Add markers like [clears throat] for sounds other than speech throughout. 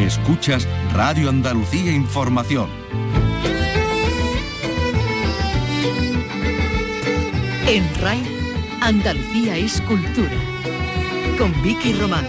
Escuchas Radio Andalucía Información. En RAI, Andalucía es cultura. Con Vicky Román.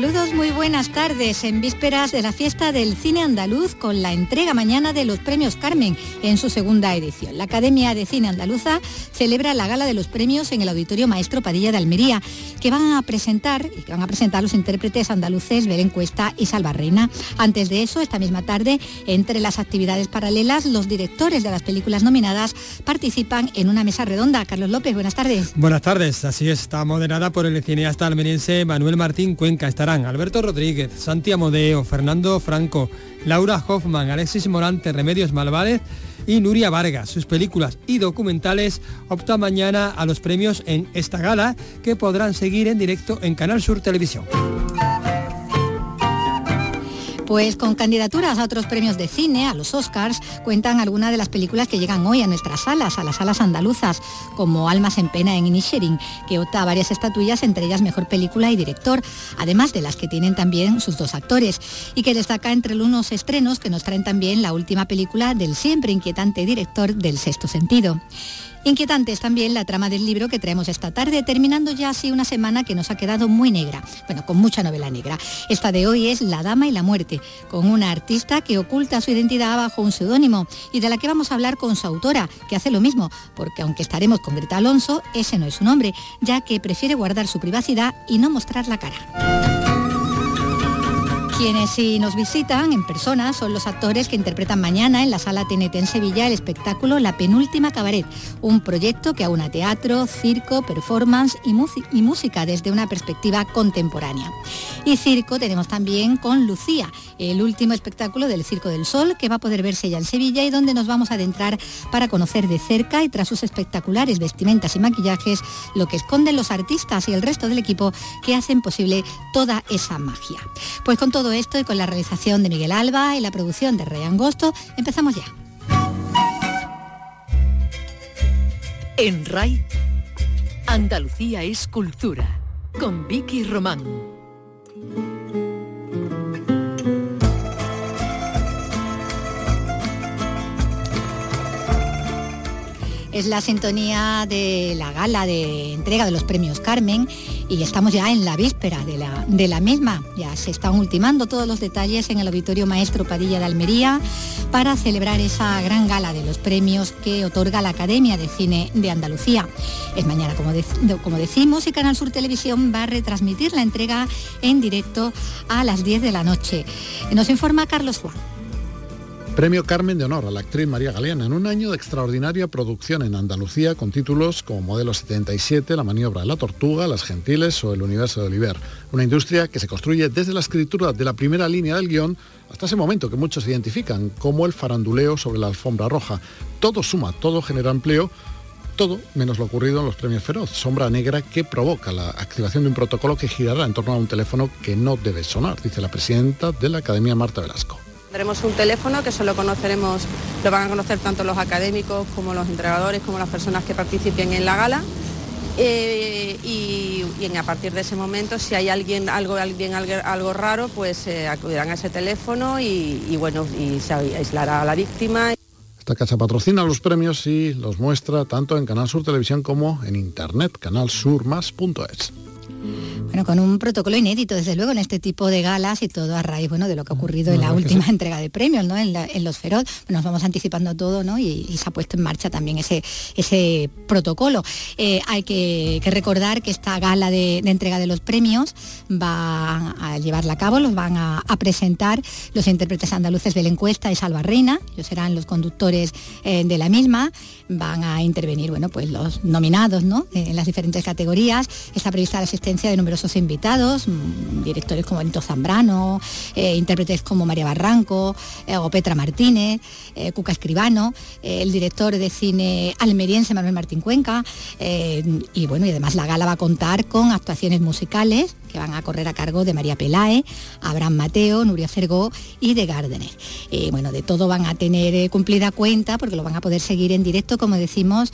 Saludos, muy buenas tardes. En vísperas de la fiesta del cine andaluz con la entrega mañana de los premios Carmen en su segunda edición. La Academia de Cine Andaluza celebra la gala de los premios en el Auditorio Maestro Padilla de Almería, que van a presentar y que van a presentar los intérpretes andaluces Belén Cuesta y Salva Reina. Antes de eso, esta misma tarde, entre las actividades paralelas, los directores de las películas nominadas participan en una mesa redonda. Carlos López, buenas tardes. Buenas tardes, así está moderada por el cineasta almeriense Manuel Martín Cuenca. Estará Alberto Rodríguez, Santi Amodeo, Fernando Franco, Laura Hoffman, Alexis Morante, Remedios Malvárez y Nuria Vargas. Sus películas y documentales optan mañana a los premios en esta gala que podrán seguir en directo en Canal Sur Televisión. Pues con candidaturas a otros premios de cine, a los Oscars, cuentan algunas de las películas que llegan hoy a nuestras salas, a las salas andaluzas, como Almas en Pena en Inisherin, que opta a varias estatuillas, entre ellas Mejor Película y Director, además de las que tienen también sus dos actores, y que destaca entre unos estrenos que nos traen también la última película del siempre inquietante director del Sexto Sentido. Inquietante es también la trama del libro que traemos esta tarde, terminando ya así una semana que nos ha quedado muy negra, bueno, con mucha novela negra. Esta de hoy es La Dama y la Muerte, con una artista que oculta su identidad bajo un seudónimo y de la que vamos a hablar con su autora, que hace lo mismo, porque aunque estaremos con Greta Alonso, ese no es su nombre, ya que prefiere guardar su privacidad y no mostrar la cara. Quienes sí nos visitan en persona son los actores que interpretan mañana en la Sala TNT en Sevilla el espectáculo La Penúltima Cabaret, un proyecto que aúna teatro, circo, performance y, música desde una perspectiva contemporánea. Y circo tenemos también con Lucía, el último espectáculo del Circo del Sol que va a poder verse ya en Sevilla y donde nos vamos a adentrar para conocer de cerca y tras sus espectaculares vestimentas y maquillajes lo que esconden los artistas y el resto del equipo que hacen posible toda esa magia. Pues con todo esto y con la realización de Miguel Alba y la producción de Rey Angosto, empezamos ya. En RAI, Andalucía es cultura, con Vicky Román. Es la sintonía de la gala de entrega de los premios Carmen y estamos ya en la víspera de la, de la misma. Ya se están ultimando todos los detalles en el Auditorio Maestro Padilla de Almería para celebrar esa gran gala de los premios que otorga la Academia de Cine de Andalucía. Es mañana, como, como decimos, y Canal Sur Televisión va a retransmitir la entrega en directo a las 10 de la noche. Nos informa Carlos Juan. Premio Carmen de Honor a la actriz María Galeana en un año de extraordinaria producción en Andalucía con títulos como Modelo 77, La maniobra de la tortuga, Las Gentiles o El universo de Oliver. Una industria que se construye desde la escritura de la primera línea del guion hasta ese momento que muchos identifican como el faranduleo sobre la alfombra roja. Todo suma, todo genera empleo, todo menos lo ocurrido en los premios Feroz, sombra negra que provoca la activación de un protocolo que girará en torno a un teléfono que no debe sonar, dice la presidenta de la Academia Marta Velasco. Tendremos un teléfono que solo conoceremos, lo van a conocer tanto los académicos como los entregadores, como las personas que participen en la gala. Eh, y, a partir de ese momento, si hay alguien algo, alguien, algo, raro, pues eh, acudirán a ese teléfono y, bueno, y se aislará a la víctima. Esta casa patrocina los premios y los muestra tanto en Canal Sur Televisión como en internet, canalsurmas.es. Bueno, con un protocolo inédito, desde luego, en este tipo de galas y todo a raíz bueno, de lo que ha ocurrido en la última entrega de premios, ¿no? En, los Feroz. nos vamos anticipando todo, ¿no? Y, se ha puesto en marcha también ese, ese protocolo. Eh, hay que, recordar que esta gala de, entrega de los premios va a llevarla a cabo, los van a, presentar los intérpretes andaluces de la encuesta y Salva Reina, ellos serán los conductores eh, de la misma, van a intervenir, bueno, pues los nominados, ¿no? En las diferentes categorías. Está prevista la asistencia de numerosos invitados, mm, directores como Benito Zambrano, eh, intérpretes como María Barranco eh, o Petra Martínez, eh, Cuca Escribano, el director de cine almeriense Manuel Martín Cuenca, y bueno, y además la gala va a contar con actuaciones musicales que van a correr a cargo de María Pelae, Abraham Mateo, Nuria Fergó y de Gárdener. bueno, de todo van a tener cumplida cuenta porque lo van a poder seguir en directo, como decimos,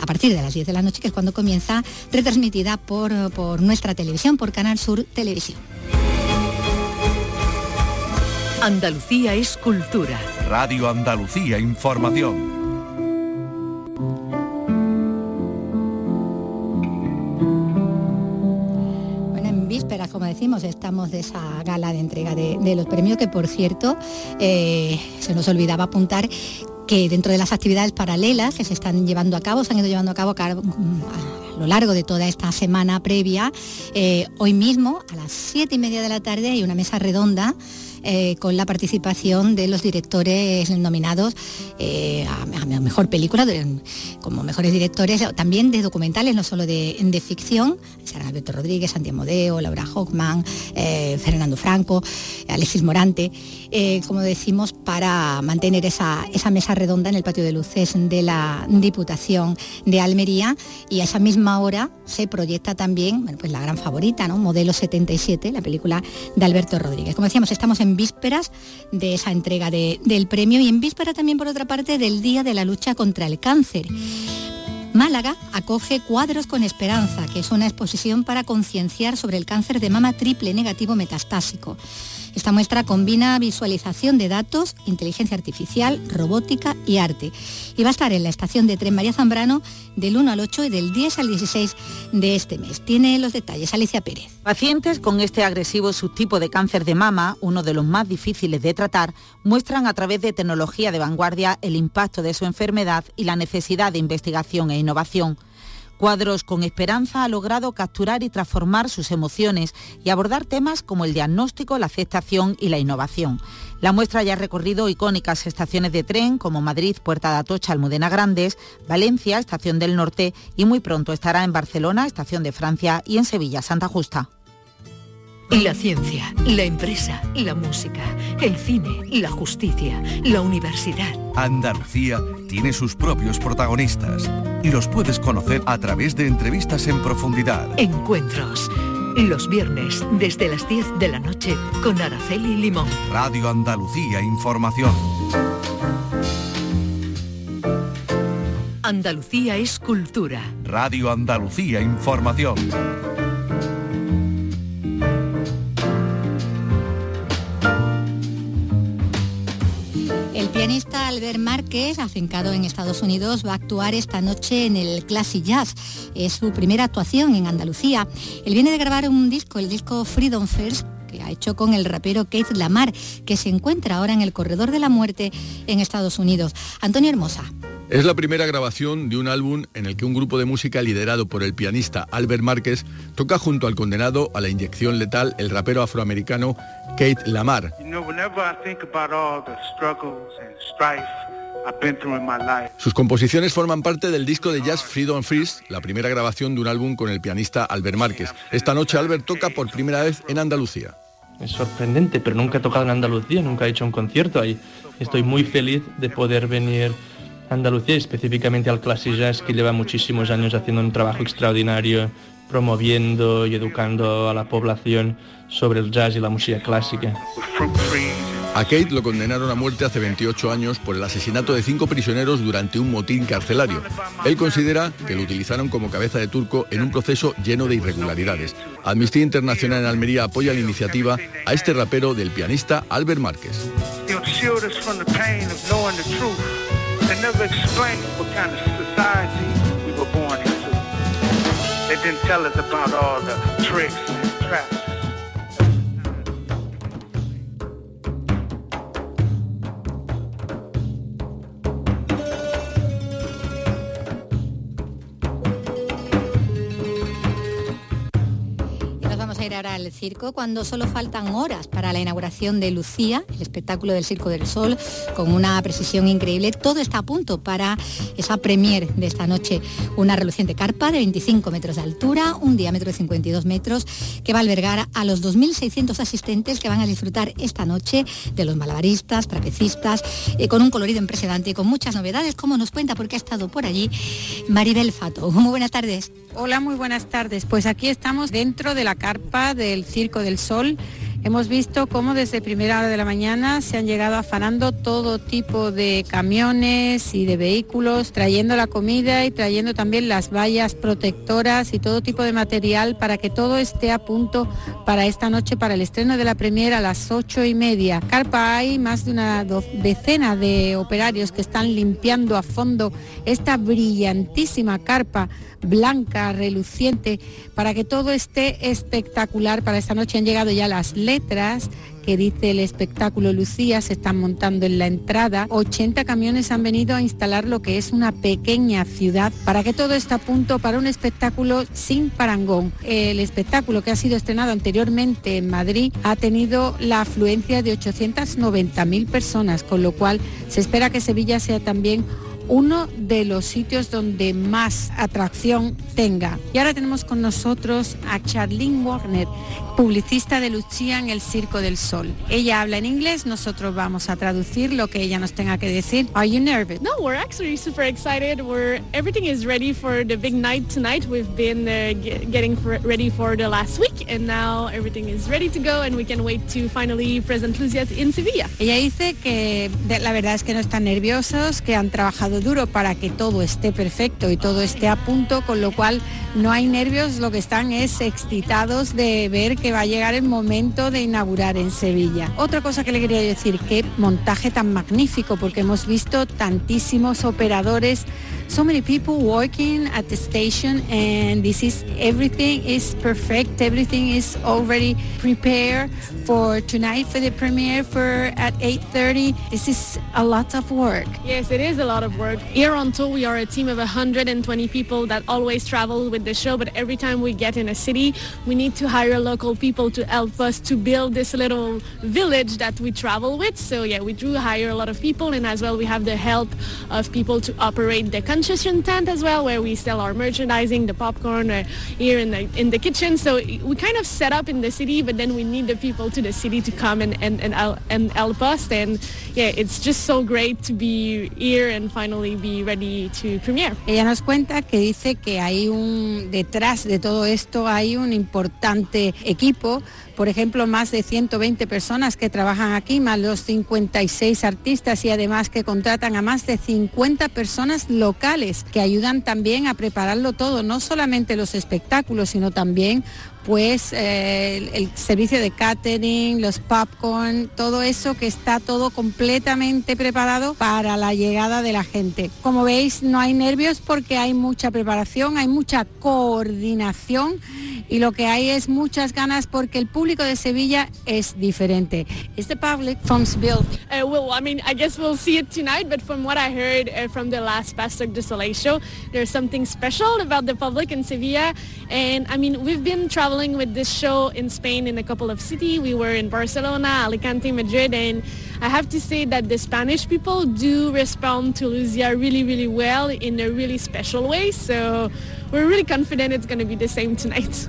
a partir de las 10 de la noche, que es cuando comienza, retransmitida por, por nuestra televisión, por Canal Sur Televisión. Andalucía es cultura. Radio Andalucía Información. Vísperas, como decimos, estamos de esa gala de entrega de, los premios, que por cierto, eh, se nos olvidaba apuntar que dentro de las actividades paralelas que se están llevando a cabo, se han ido llevando a cabo a lo largo de toda esta semana previa, eh, hoy mismo a las siete y media de la tarde hay una mesa redonda eh, con la participación de los directores nominados eh, a, a mejor película, como mejores directores, también de documentales, no solo de, ficción, serán Alberto Rodríguez, Santiago Modeo, Laura Hockman, eh, Fernando Franco, Alexis Morante, como decimos, para mantener esa, esa mesa redonda en el patio de luces de la Diputación de Almería y a esa misma hora se proyecta también pues la gran favorita, ¿no? Modelo 77, la película de Alberto Rodríguez. Como decíamos, estamos en vísperas de esa entrega de- del premio y en víspera también, por otra parte, del Día de la Lucha contra el Cáncer. Málaga acoge Cuadros con Esperanza, que es una exposición para concienciar sobre el cáncer de mama triple negativo metastásico. Esta muestra combina visualización de datos, inteligencia artificial, robótica y arte. Y va a estar en la estación de tren María Zambrano del 1 al 8 y del 10 al 16 de este mes. Tiene los detalles Alicia Pérez. Pacientes con este agresivo subtipo de cáncer de mama, uno de los más difíciles de tratar, muestran a través de tecnología de vanguardia el impacto de su enfermedad y la necesidad de investigación e innovación. Cuadros con Esperanza ha logrado capturar y transformar sus emociones y abordar temas como el diagnóstico, la aceptación y la innovación. La muestra ya ha recorrido icónicas estaciones de tren como Madrid, Puerta de Atocha, Almudena Grandes, Valencia, Estación del Norte y muy pronto estará en Barcelona, Estación de Francia y en Sevilla, Santa Justa. La ciencia, la empresa, la música, el cine, la justicia, la universidad. Andalucía tiene sus propios protagonistas y los puedes conocer a través de entrevistas en profundidad. Encuentros. Los viernes desde las 10 de la noche con Araceli Limón. Radio Andalucía Información. Andalucía es cultura. Radio Andalucía Información. Pianista Albert Márquez, afincado en Estados Unidos, va a actuar esta noche en el Classic Jazz. Es su primera actuación en Andalucía. Él viene de grabar un disco, el disco Freedom First, que ha hecho con el rapero Keith Lamar, que se encuentra ahora en el Corredor de la Muerte en Estados Unidos. Antonio Hermosa. Es la primera grabación de un álbum en el que un grupo de música liderado por el pianista Albert Márquez toca junto al condenado a la inyección letal el rapero afroamericano Kate Lamar. Sus composiciones forman parte del disco de jazz Freedom Freeze, la primera grabación de un álbum con el pianista Albert Márquez. Esta noche Albert toca por primera vez en Andalucía. Es sorprendente, pero nunca he tocado en Andalucía, nunca he hecho un concierto ahí. Estoy muy feliz de poder venir Andalucía, específicamente al Classic Jazz, que lleva muchísimos años haciendo un trabajo extraordinario, promoviendo y educando a la población sobre el jazz y la música clásica. A Kate lo condenaron a muerte hace 28 años por el asesinato de cinco prisioneros durante un motín carcelario. Él considera que lo utilizaron como cabeza de turco en un proceso lleno de irregularidades. Amnistía Internacional en Almería apoya la iniciativa a este rapero del pianista Albert Márquez. They never explained what kind of society we were born into. They didn't tell us about all the tricks and traps. Al circo cuando solo faltan horas para la inauguración de Lucía, el espectáculo del Circo del Sol, con una precisión increíble. Todo está a punto para esa premier de esta noche. Una reluciente carpa de 25 metros de altura, un diámetro de 52 metros, que va a albergar a los 2.600 asistentes que van a disfrutar esta noche de los malabaristas, trapecistas, eh, con un colorido impresionante y con muchas novedades, como nos cuenta porque ha estado por allí Maribel Fato. Muy buenas tardes. Hola, muy buenas tardes. Pues aquí estamos dentro de la carpa del Circo del Sol hemos visto cómo desde primera hora de la mañana se han llegado afanando todo tipo de camiones y de vehículos, trayendo la comida y trayendo también las vallas protectoras y todo tipo de material para que todo esté a punto para esta noche, para el estreno de la premiera a las ocho y media. Carpa hay más de una decena de operarios que están limpiando a fondo esta brillantísima carpa blanca, reluciente, para que todo esté espectacular para esta noche. Han llegado ya las letras que dice el espectáculo Lucía, se están montando en la entrada. 80 camiones han venido a instalar lo que es una pequeña ciudad para que todo esté a punto para un espectáculo sin parangón. El espectáculo que ha sido estrenado anteriormente en Madrid ha tenido la afluencia de 890.000 personas, con lo cual se espera que Sevilla sea también uno de los sitios donde más atracción tenga. Y ahora tenemos con nosotros a Charlene Warner, publicista de Lucía en el Circo del Sol. Ella habla en inglés, nosotros vamos a traducir lo que ella nos tenga que decir. Are you nervous? No, we're actually super excited. We're everything is ready for the big night tonight. We've been uh, getting ready for the last week and now everything is ready to go and we can wait to finally present Lucia in Sevilla. Ella dice que la verdad es que no están nerviosos, que han trabajado duro para que todo esté perfecto y todo esté a punto, con lo cual no hay nervios, lo que están es excitados de ver que va a llegar el momento de inaugurar en Sevilla. Otra cosa que le quería decir, qué montaje tan magnífico, porque hemos visto tantísimos operadores. So many people working at the station and this is everything is perfect everything is already prepared for tonight for the premiere for at 8.30 this is a lot of work. Yes it is a lot of work. Here on tour we are a team of 120 people that always travel with the show but every time we get in a city we need to hire local people to help us to build this little village that we travel with so yeah we do hire a lot of people and as well we have the help of people to operate the concession tent as well, where we sell our merchandising, the popcorn uh, here in the in the kitchen. So we kind of set up in the city, but then we need the people to the city to come and and and, and help us. And yeah, it's just so great to be here and finally be ready to premiere. Ella nos cuenta que dice que hay un detrás de todo esto hay un importante por ejemplo, más de 120 personas que trabajan aquí, más los 56 artistas y además que contratan a más de 50 personas locales que ayudan también a prepararlo todo, no solamente los espectáculos, sino también pues eh, el, servicio de catering, los popcorn, todo eso que está todo completamente preparado para la llegada de la gente. Como veis, no hay nervios porque hay mucha preparación, hay mucha coordinación y lo que hay es muchas ganas porque el público de Sevilla es diferente. Is the public from Seville? Uh, well, I mean, I guess we'll see it tonight, but from what I heard uh, from the last Pastor de Soleil show, there's something special about the public in Sevilla. And I mean, we've been traveling with this show in Spain in a couple of cities. We were in Barcelona, Alicante, Madrid, and I have to say that the Spanish people do respond to Lucia really, really well in a really special way. So we're really confident it's going to be the same tonight.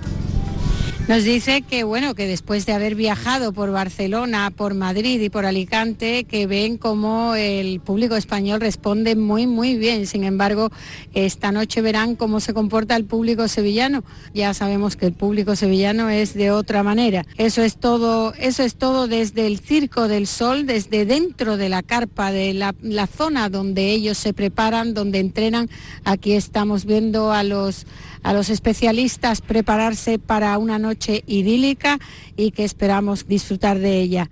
Nos dice que bueno, que después de haber viajado por Barcelona, por Madrid y por Alicante, que ven cómo el público español responde muy muy bien. Sin embargo, esta noche verán cómo se comporta el público sevillano. Ya sabemos que el público sevillano es de otra manera. Eso es todo, eso es todo desde el Circo del Sol, desde dentro de la carpa, de la, la zona donde ellos se preparan, donde entrenan. Aquí estamos viendo a los a los especialistas prepararse para una noche idílica y que esperamos disfrutar de ella.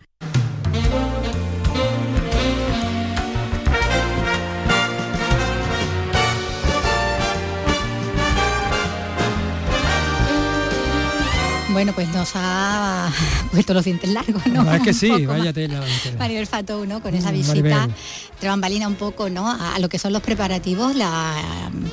Bueno, pues nos ha puesto los dientes largos, ¿no? Es que [laughs] sí, vaya tela. Maribel Fatou, ¿no? Con esa mm, visita entre bambalina un poco, ¿no? A, lo que son los preparativos, la,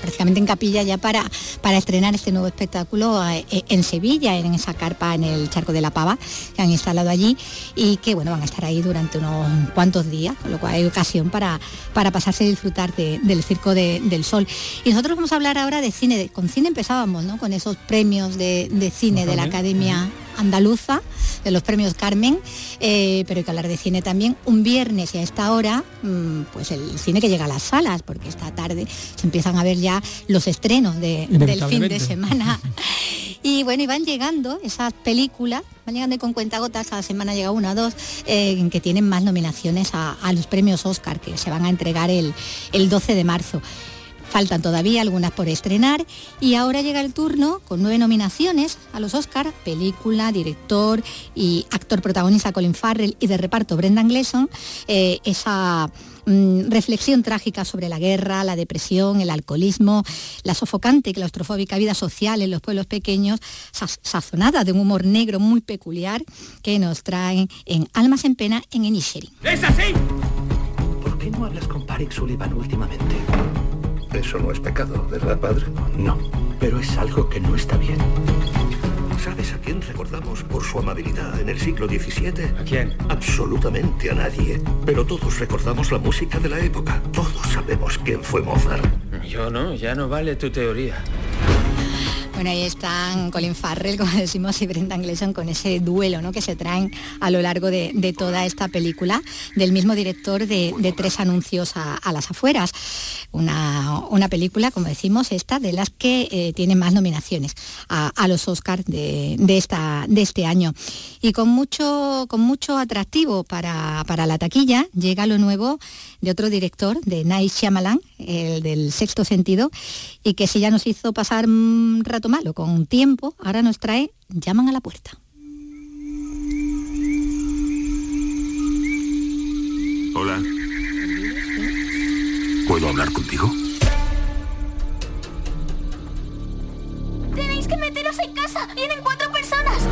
prácticamente en capilla ya para, para estrenar este nuevo espectáculo eh, en Sevilla, en esa carpa en el Charco de la Pava, que han instalado allí y que, bueno, van a estar ahí durante unos cuantos días, con lo cual hay ocasión para, para pasarse y disfrutar del Circo del Sol. Y nosotros vamos a hablar ahora de cine. Con cine empezábamos, ¿no? Con esos premios de, de cine de la Academia Andaluza de los premios Carmen, eh, pero hay que hablar de cine también. Un viernes y a esta hora, mm, pues el cine que llega a las salas, porque esta tarde se empiezan a ver ya los estrenos del fin de semana. [laughs] Y bueno, y van llegando esas películas, van llegando con cuentagotas, cada semana llega una o dos, eh, que tienen más nominaciones a, a los premios Oscar, que se van a entregar el, el 12 de marzo. Faltan todavía algunas por estrenar y ahora llega el turno con nueve nominaciones a los Oscar, película, director y actor protagonista Colin Farrell y de reparto Brendan Gleeson, eh, esa mm, reflexión trágica sobre la guerra, la depresión, el alcoholismo, la sofocante y claustrofóbica vida social en los pueblos pequeños, saz- sazonada de un humor negro muy peculiar que nos traen en Almas en Pena en Inisherin. ¡Es así! ¿Por qué no hablas con Parik Sullivan últimamente? Eso no es pecado, ¿verdad, padre? No, pero es algo que no está bien. ¿Sabes a quién recordamos por su amabilidad en el siglo XVII? ¿A quién? Absolutamente a nadie. Pero todos recordamos la música de la época. Todos sabemos quién fue Mozart. Yo no, ya no vale tu teoría. Bueno, ahí están Colin Farrell, como decimos, y Brendan Gleeson con ese duelo ¿no? que se traen a lo largo de, de toda esta película del mismo director de, de Tres Anuncios a, a las afueras. Una, una película, como decimos, esta de las que eh, tiene más nominaciones a, los Oscars de, de esta, de este año. Y con mucho, con mucho atractivo para, para la taquilla llega lo nuevo de otro director, de Night Shyamalan, el del sexto sentido, y que si ya nos hizo pasar un rato malo con tiempo, ahora nos trae Llaman a la puerta. Hola. ¿Puedo hablar contigo? ¡Tenéis que meteros en casa! ¡Vienen cuatro personas!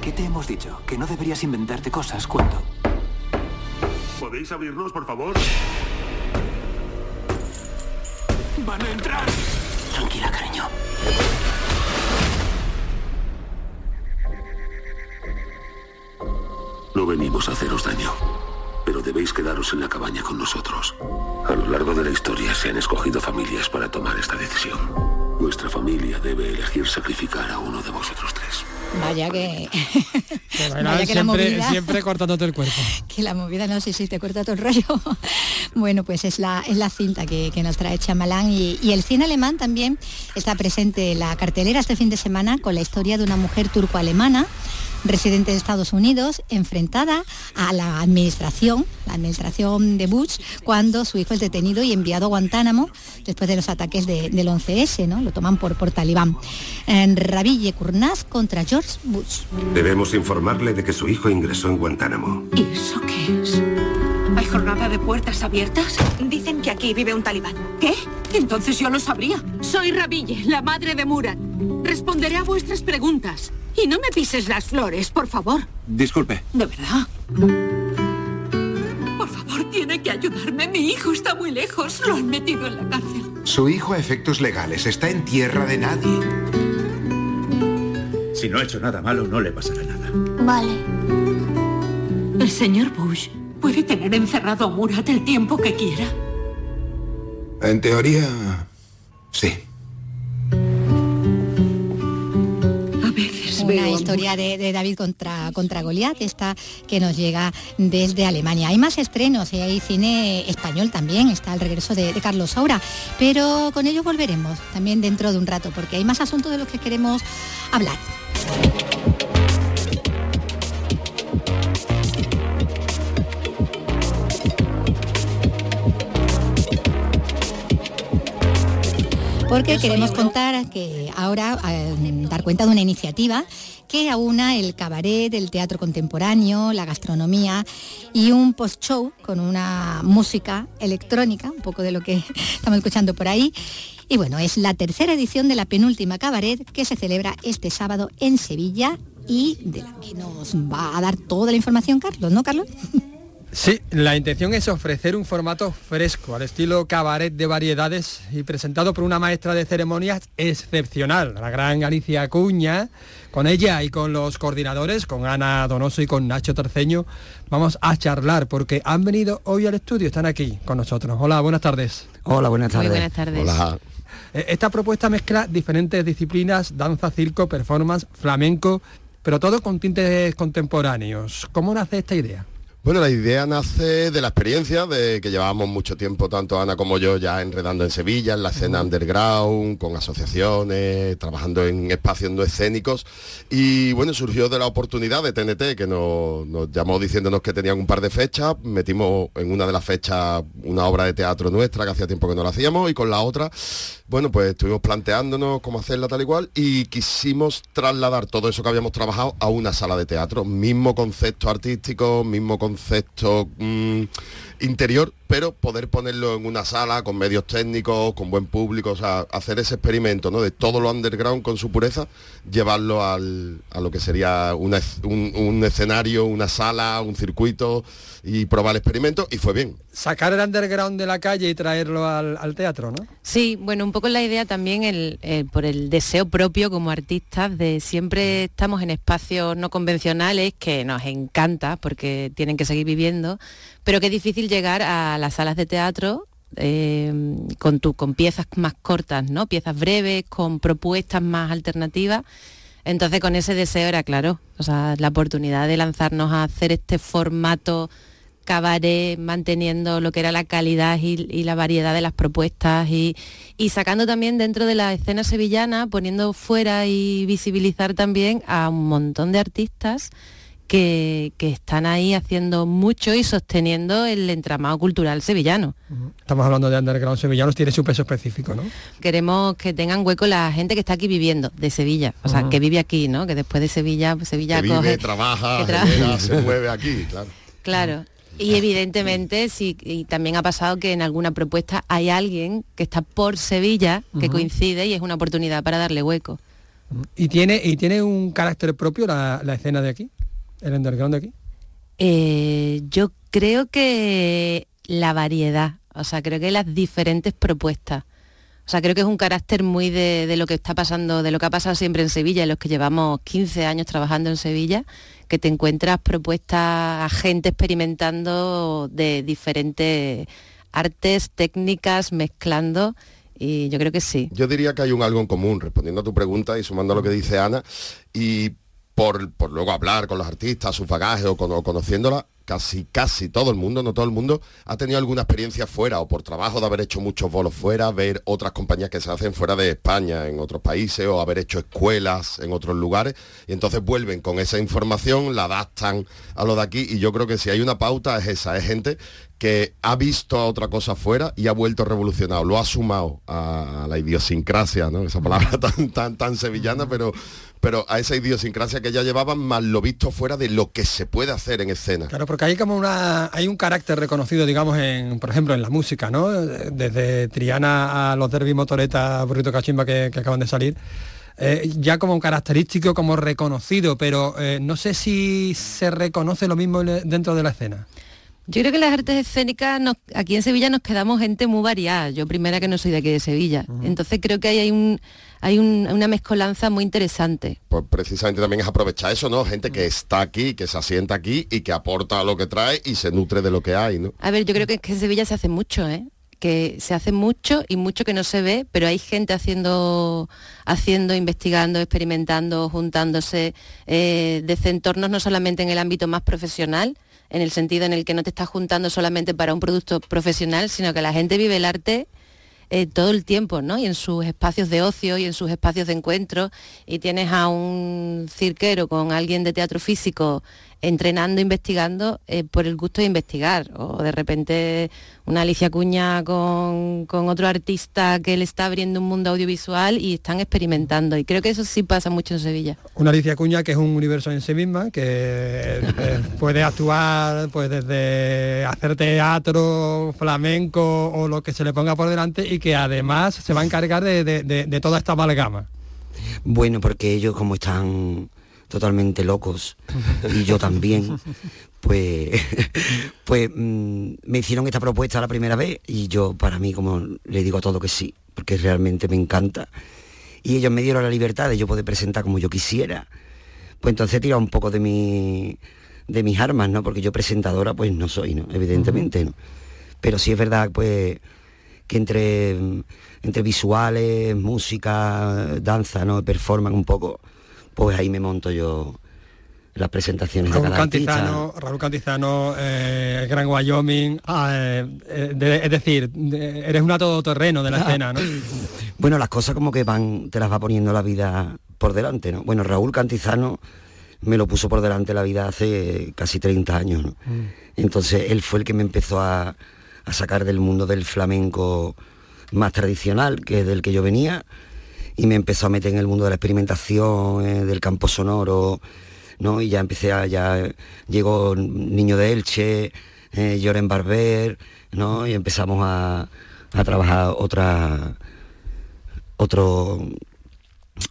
¿Qué te hemos dicho? Que no deberías inventarte cosas cuando... ¿Podéis abrirnos, por favor? ¡Van a entrar! Tranquila, cariño. No venimos a haceros daño, pero debéis quedaros en la cabaña con nosotros. A lo largo de la historia se han escogido familias para tomar esta decisión. Vuestra familia debe elegir sacrificar a uno de vosotros tres. Vaya que... [laughs] Vaya que la siempre, movida- siempre cortándote el cuerpo. [laughs] que la movida no sé si te corta todo el rollo. [laughs] bueno, pues es la, es la cinta que, que nos trae Chamalán y, y el cine alemán también está presente en la cartelera este fin de semana con la historia de una mujer turco-alemana residente de Estados Unidos, enfrentada a la administración, la administración de Bush, cuando su hijo es detenido y enviado a Guantánamo después de los ataques de- del 11S, ¿no? Lo toman por, por talibán. En Rabille Kurnaz contra George Bush. Debemos informarle de que su hijo ingresó en Guantánamo. ¿Y eso qué es? ¿Hay jornada de puertas abiertas? Dicen que aquí vive un talibán. ¿Qué? Entonces yo lo sabría. Soy Rabille, la madre de Murat. Responderé a vuestras preguntas. Y no me pises las flores, por favor. Disculpe. ¿De verdad? Por favor, tiene que ayudarme. Mi hijo está muy lejos. Lo han metido en la cárcel. Su hijo a efectos legales está en tierra de nadie. Si no ha hecho nada malo, no le pasará nada. Vale. El señor Bush puede tener encerrado a Murat el tiempo que quiera. En teoría, sí. Una historia de, de David contra, contra Goliat, esta que nos llega desde Alemania. Hay más estrenos y hay cine español también, está el regreso de, de Carlos Saura, pero con ello volveremos también dentro de un rato, porque hay más asuntos de los que queremos hablar. Porque queremos contar que ahora eh, dar cuenta de una iniciativa que aúna el cabaret, el teatro contemporáneo, la gastronomía y un post-show con una música electrónica, un poco de lo que [laughs] estamos escuchando por ahí. Y bueno, es la tercera edición de la penúltima cabaret que se celebra este sábado en Sevilla y de la que nos va a dar toda la información Carlos, ¿no Carlos? [laughs] Sí, la intención es ofrecer un formato fresco, al estilo cabaret de variedades y presentado por una maestra de ceremonias excepcional, la gran Alicia Acuña. Con ella y con los coordinadores, con Ana Donoso y con Nacho Terceño, vamos a charlar porque han venido hoy al estudio, están aquí con nosotros. Hola, buenas tardes. Hola, buenas Muy tardes. buenas tardes. Hola. Eh, Esta propuesta mezcla diferentes disciplinas, danza, circo, performance, flamenco, pero todo con tintes contemporáneos. ¿Cómo nace esta idea? Bueno, la idea nace de la experiencia de que llevábamos mucho tiempo, tanto Ana como yo, ya enredando en Sevilla, en la escena underground, con asociaciones, trabajando en espacios no escénicos. Y bueno, surgió de la oportunidad de TNT, que nos, nos llamó diciéndonos que tenían un par de fechas. Metimos en una de las fechas una obra de teatro nuestra, que hacía tiempo que no la hacíamos, y con la otra, bueno, pues estuvimos planteándonos cómo hacerla tal y cual, y quisimos trasladar todo eso que habíamos trabajado a una sala de teatro. Mismo concepto artístico, mismo concepto mm, interior, pero poder ponerlo en una sala con medios técnicos, con buen público, o sea, hacer ese experimento ¿no? de todo lo underground con su pureza, llevarlo al- a lo que sería una un, un escenario, una sala, un circuito y probar el experimento y fue bien. Sacar el underground de la calle y traerlo al, al teatro, ¿no? Sí, bueno, un poco la idea también el, por el deseo propio como artistas de siempre estamos en espacios no convencionales que nos encanta porque tienen que seguir viviendo, pero que es difícil llegar a las salas de teatro eh, con, tu, con piezas más cortas, ¿no? Piezas breves, con propuestas más alternativas. Entonces con ese deseo era claro, o sea, la oportunidad de lanzarnos a hacer este formato cabaret manteniendo lo que era la calidad y, y la variedad de las propuestas y, y sacando también dentro de la escena sevillana, poniendo fuera y visibilizar también a un montón de artistas que, que están ahí haciendo mucho y sosteniendo el entramado cultural sevillano. Estamos hablando de underground sevillanos, tiene su peso específico, ¿no? Queremos que tengan hueco la gente que está aquí viviendo, de Sevilla, o sea, que vive aquí, ¿no? Que después de Sevilla, pues Sevilla que vive, trabaja, que tra- genera, se mueve aquí, claro. Claro. Y evidentemente sí, y también ha pasado que en alguna propuesta hay alguien que está por Sevilla, que coincide y es una oportunidad para darle hueco. ¿Y tiene, y tiene un carácter propio la, la escena de aquí? ¿El underground de aquí? Eh, yo creo que la variedad, o sea, creo que las diferentes propuestas. O sea, creo que es un carácter muy de, de lo que está pasando, de lo que ha pasado siempre en Sevilla, en los que llevamos 15 años trabajando en Sevilla, que te encuentras propuestas a gente experimentando de diferentes artes, técnicas, mezclando, y yo creo que sí. Yo diría que hay un algo en común, respondiendo a tu pregunta y sumando a lo que dice Ana, y por, por luego hablar con los artistas, sus bagajes o, con- conociéndola, casi, casi todo el mundo, no todo el mundo, ha tenido alguna experiencia fuera o por trabajo de haber hecho muchos bolos fuera, ver otras compañías que se hacen fuera de España, en otros países, o haber hecho escuelas en otros lugares, y entonces vuelven con esa información, la adaptan a lo de aquí, y yo creo que si hay una pauta es esa, es gente que ha visto a otra cosa fuera y ha vuelto revolucionado, lo ha sumado a la idiosincrasia, ¿no? Esa palabra [laughs] tan, tan, tan sevillana, pero, pero a esa idiosincrasia que ya llevaban, más lo visto fuera de lo que se puede hacer en escena. Claro, porque hay como una hay un carácter reconocido, digamos, en, por ejemplo, en la música, ¿no? Desde Triana a los Derby Motoreta, Burrito Cachimba que, que acaban de salir. eh, ya como un característico, como reconocido, pero eh, no sé si se reconoce lo mismo en- dentro de la escena. Yo creo que las artes escénicas, nos- aquí en Sevilla nos quedamos gente muy variada. Yo primera que no soy de aquí de Sevilla. Entonces creo que ahí hay, un, hay un- una mezcolanza muy interesante. Pues precisamente también es aprovechar eso, ¿no? Gente que está aquí, que se asienta aquí y que aporta lo que trae y se nutre de lo que hay, ¿no? A ver, yo creo que, que en Sevilla se hace mucho, ¿eh? que se hace mucho y mucho que no se ve, pero hay gente haciendo, haciendo, investigando, experimentando, juntándose eh, desde entornos no solamente en el ámbito más profesional, en el sentido en el que no te estás juntando solamente para un producto profesional, sino que la gente vive el arte eh, todo el tiempo, ¿no? Y en sus espacios de ocio y en sus espacios de encuentro. Y tienes a un cirquero con alguien de teatro físico entrenando, investigando eh, por el gusto de investigar. O de repente una Alicia Cuña con, con otro artista que le está abriendo un mundo audiovisual y están experimentando. Y creo que eso sí pasa mucho en Sevilla. Una Alicia Cuña que es un universo en sí misma, que eh, [laughs] puede actuar pues desde hacer teatro, flamenco o lo que se le ponga por delante y que además se va a encargar de, de- de- de toda esta amalgama. Bueno, porque ellos como están totalmente locos y yo también, pues, pues mm, me hicieron esta propuesta la primera vez y yo para mí como le digo a todo que sí, porque realmente me encanta. Y ellos me dieron la libertad de yo poder presentar como yo quisiera. Pues entonces he tirado un poco de mi de mis armas, ¿no? Porque yo presentadora pues no soy, ¿no? Evidentemente, ¿no? Pero sí es verdad pues que entre, entre visuales, música, danza, ¿no? performance un poco, pues ahí me monto yo las presentaciones de Raúl cada artista. Cantizano, Raúl Cantizano, eh, Gran Wyoming, ah, eh, eh, de- es decir, de- eres una todoterreno de la Ah. escena, ¿no? [clears throat] Bueno, las cosas como que van, te las va poniendo la vida por delante, ¿no? Bueno, Raúl Cantizano me lo puso por delante la vida hace casi 30 años, ¿no? Entonces él fue el que me empezó a, a sacar del mundo del flamenco más tradicional, que es del que yo venía, y me empezó a meter en el mundo de la experimentación, eh, del campo sonoro, ¿no? Y ya empecé a, ya llegó Niño de Elche, eh, Lloren Barber, ¿no? Y empezamos a, a trabajar otra, otro,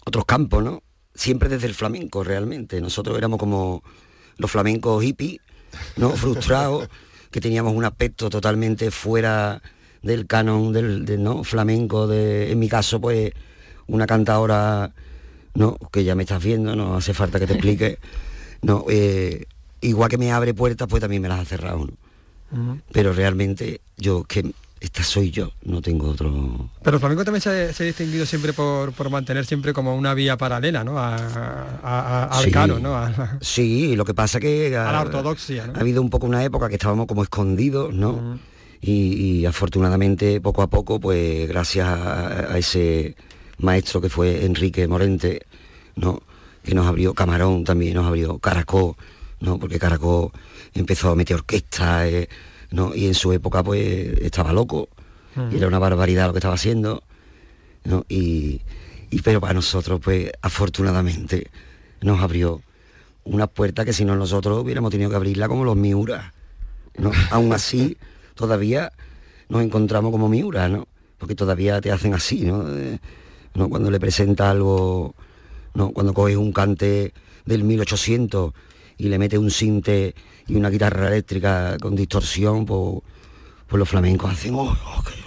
otros campos, ¿no? Siempre desde el flamenco, realmente. Nosotros éramos como los flamencos hippies, ¿no? Frustrados, [laughs] que teníamos un aspecto totalmente fuera del canon del, del, ¿no? flamenco, de, en mi caso, pues, una cantadora, ¿no? Que ya me estás viendo, no hace falta que te explique, [laughs] ¿no? Eh, igual que me abre puertas, pues también me las ha cerrado, ¿no? Pero realmente yo, que esta soy yo, no tengo otro... Pero el flamenco también se, se ha distinguido siempre por, por mantener siempre como una vía paralela, ¿no? A, a- Sí. canon, ¿no? A- Sí, lo que pasa que A ha, la ortodoxia, ¿no? ha habido un poco una época que estábamos como escondidos, ¿no? y, y afortunadamente poco a poco, pues gracias a ese maestro que fue Enrique Morente, ¿no? Que nos abrió Camarón también, nos abrió Caracó, ¿no? Porque Caracó empezó a meter orquesta, eh, ¿no? Y en su época pues estaba loco, y era una barbaridad lo que estaba haciendo, ¿no? Y, y pero para nosotros, pues afortunadamente nos abrió una puerta que si no nosotros hubiéramos tenido que abrirla como los Miura. ¿no? Aún así, todavía nos encontramos como Miura, ¿no? Porque todavía te hacen así, ¿no? ¿No? Cuando le presenta algo, ¿no? Cuando coges un cante del 1800 y le metes un cinte y una guitarra eléctrica con distorsión, pues, pues los flamencos hacen, "Oh, oh, qué-".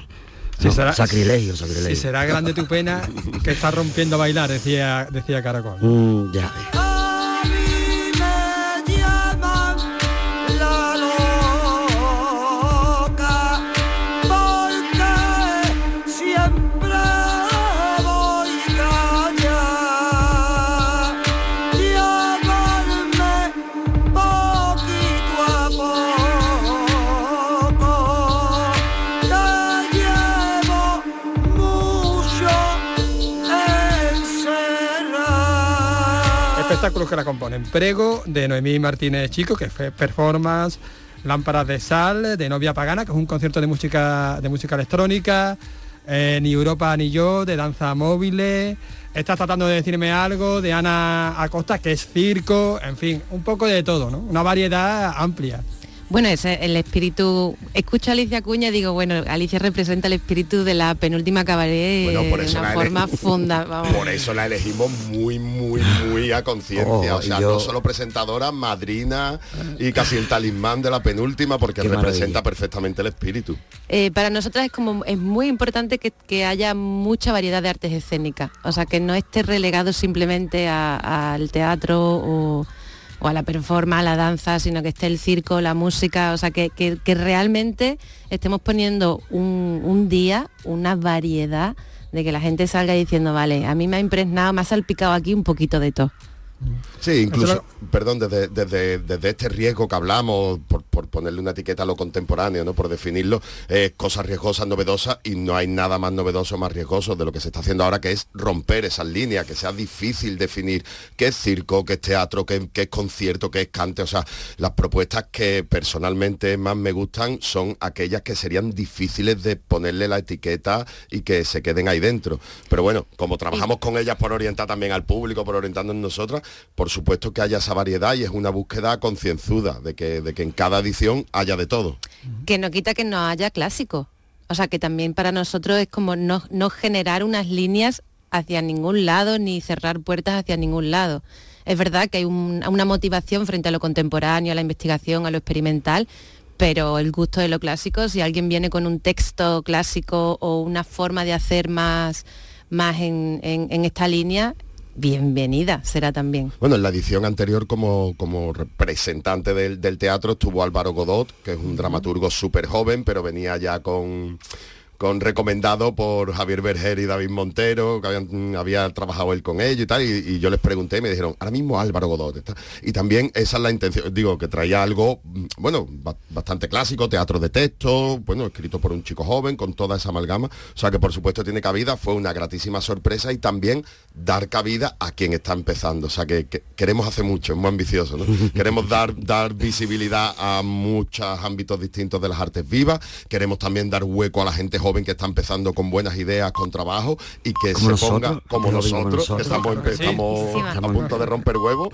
Si No, será- sacrilegio, sacrilegio. Si será grande tu pena, que estás rompiendo a bailar, decía, decía Caracol. Mm, ya Espectáculos que la componen. Prego de Noemí Martínez Chico, que fue performance, Lámparas de Sal, de Novia Pagana, que es un concierto de música, de música electrónica, eh, Ni Europa ni yo, de danza móviles. Estás tratando de decirme algo de Ana Acosta, que es circo, en fin, un poco de todo, ¿no? Una variedad amplia. Bueno, ese el espíritu. Escucho a Alicia Cuña y digo, bueno, Alicia representa el espíritu de la penúltima cabaret Bueno, por de una forma funda. [laughs] vamos. Por eso la elegimos muy, muy, muy a conciencia. Oh, o sea, yo- no solo presentadora, madrina y casi el talismán de la penúltima, porque Qué representa maravilla. perfectamente el espíritu. Eh, para nosotras es como es muy importante que, que haya mucha variedad de artes escénicas, o sea que no esté relegado simplemente al teatro o, o a la performance, a la danza, sino que esté el circo, la música, o sea que, que- realmente estemos poniendo un, un día, una variedad de que la gente salga diciendo, vale, a mí me ha impregnado, me ha salpicado aquí un poquito de todo. Sí, incluso, perdón, desde, desde, desde este riesgo que hablamos, por, por ponerle una etiqueta a lo contemporáneo, ¿no? por definirlo, eh, cosas riesgosas, novedosas, y no hay nada más novedoso, más riesgoso de lo que se está haciendo ahora, que es romper esas líneas, que sea difícil definir qué es circo, qué es teatro, qué, qué es concierto, qué es cante. O sea, las propuestas que personalmente más me gustan son aquellas que serían difíciles de ponerle la etiqueta y que se queden ahí dentro. Pero bueno, como trabajamos con ellas por orientar también al público, por orientarnos en nosotras, por supuesto que haya esa variedad y es una búsqueda concienzuda de que, de que en cada edición haya de todo. que no quita que no haya clásicos. O sea, que también para nosotros es como no, no generar unas líneas hacia ningún lado ni cerrar puertas hacia ningún lado. Es verdad que hay un- una motivación frente a lo contemporáneo, a la investigación, a lo experimental, pero el gusto de lo clásico, si alguien viene con un texto clásico o una forma de hacer más, más en- en esta línea, bienvenida será también. Bueno, en la edición anterior como, como representante del, del teatro estuvo Álvaro Godot, que es un dramaturgo súper joven, pero venía ya con con recomendado por Javier Berger y David Montero, que habían, había trabajado él con ellos y tal, y, y yo les pregunté y me dijeron, ahora mismo Álvaro Godot. está". Y también esa es la intención, digo, que traía algo, mm, bueno, ba- bastante clásico, teatro de texto, bueno, escrito por un chico joven, con toda esa amalgama, o sea que por supuesto tiene cabida, fue una gratísima sorpresa y también dar cabida a quien está empezando, o sea que, que queremos hacer mucho, es muy ambicioso, ¿no? [laughs] queremos dar, dar visibilidad a muchos ámbitos distintos de las artes vivas, queremos también dar hueco a la gente joven que está empezando con buenas ideas, con trabajo y que se ponga nosotros, como como nosotros, nosotros. que estamos, Claro que sí. estamos Encima. a punto de romper huevos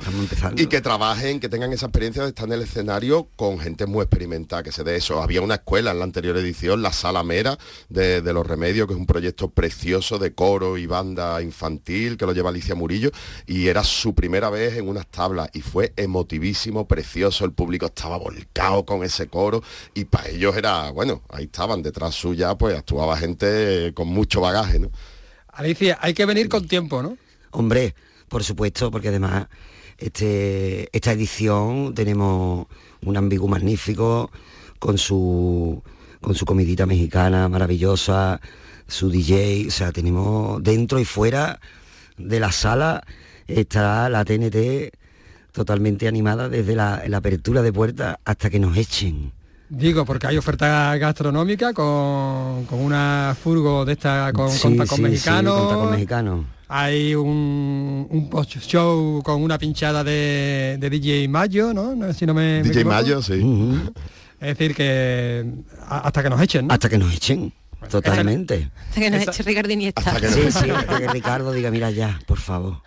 y que trabajen, que tengan esa experiencia de estar en el escenario con gente muy experimentada, que se dé eso. Había una escuela en la anterior edición, la Sala Mera de, de Los Remedios, que es un proyecto precioso de coro y banda infantil, que lo lleva Alicia Murillo, y era su primera vez en unas tablas, y fue emotivísimo, precioso, el público estaba volcado con ese coro, y para ellos era, bueno, ahí estaban, detrás suya, pues actuaba gente con mucho bagaje, ¿no? Alicia, hay que venir con tiempo, ¿no? Hombre, por supuesto, porque además este, esta edición tenemos un ambigu magnífico con su, con su comidita mexicana maravillosa, su DJ, o sea, tenemos dentro y fuera de la sala está la TNT totalmente animada desde la, la apertura de puertas hasta que nos echen. Digo, porque hay oferta gastronómica con, con una furgo de esta con, Sí, con tacón sí, sí, mexicano. con tacón mexicano. Hay un, un post-show con una pinchada de, de DJ Mayo, ¿no? No sé Si no me, DJ. Mayo, sí. Es decir, que hasta que nos echen, ¿no? Hasta que nos echen, totalmente. Hasta que nos eche Ricardo Iniesta. [laughs] Sí, sí, hasta que Ricardo diga, mira ya, por favor.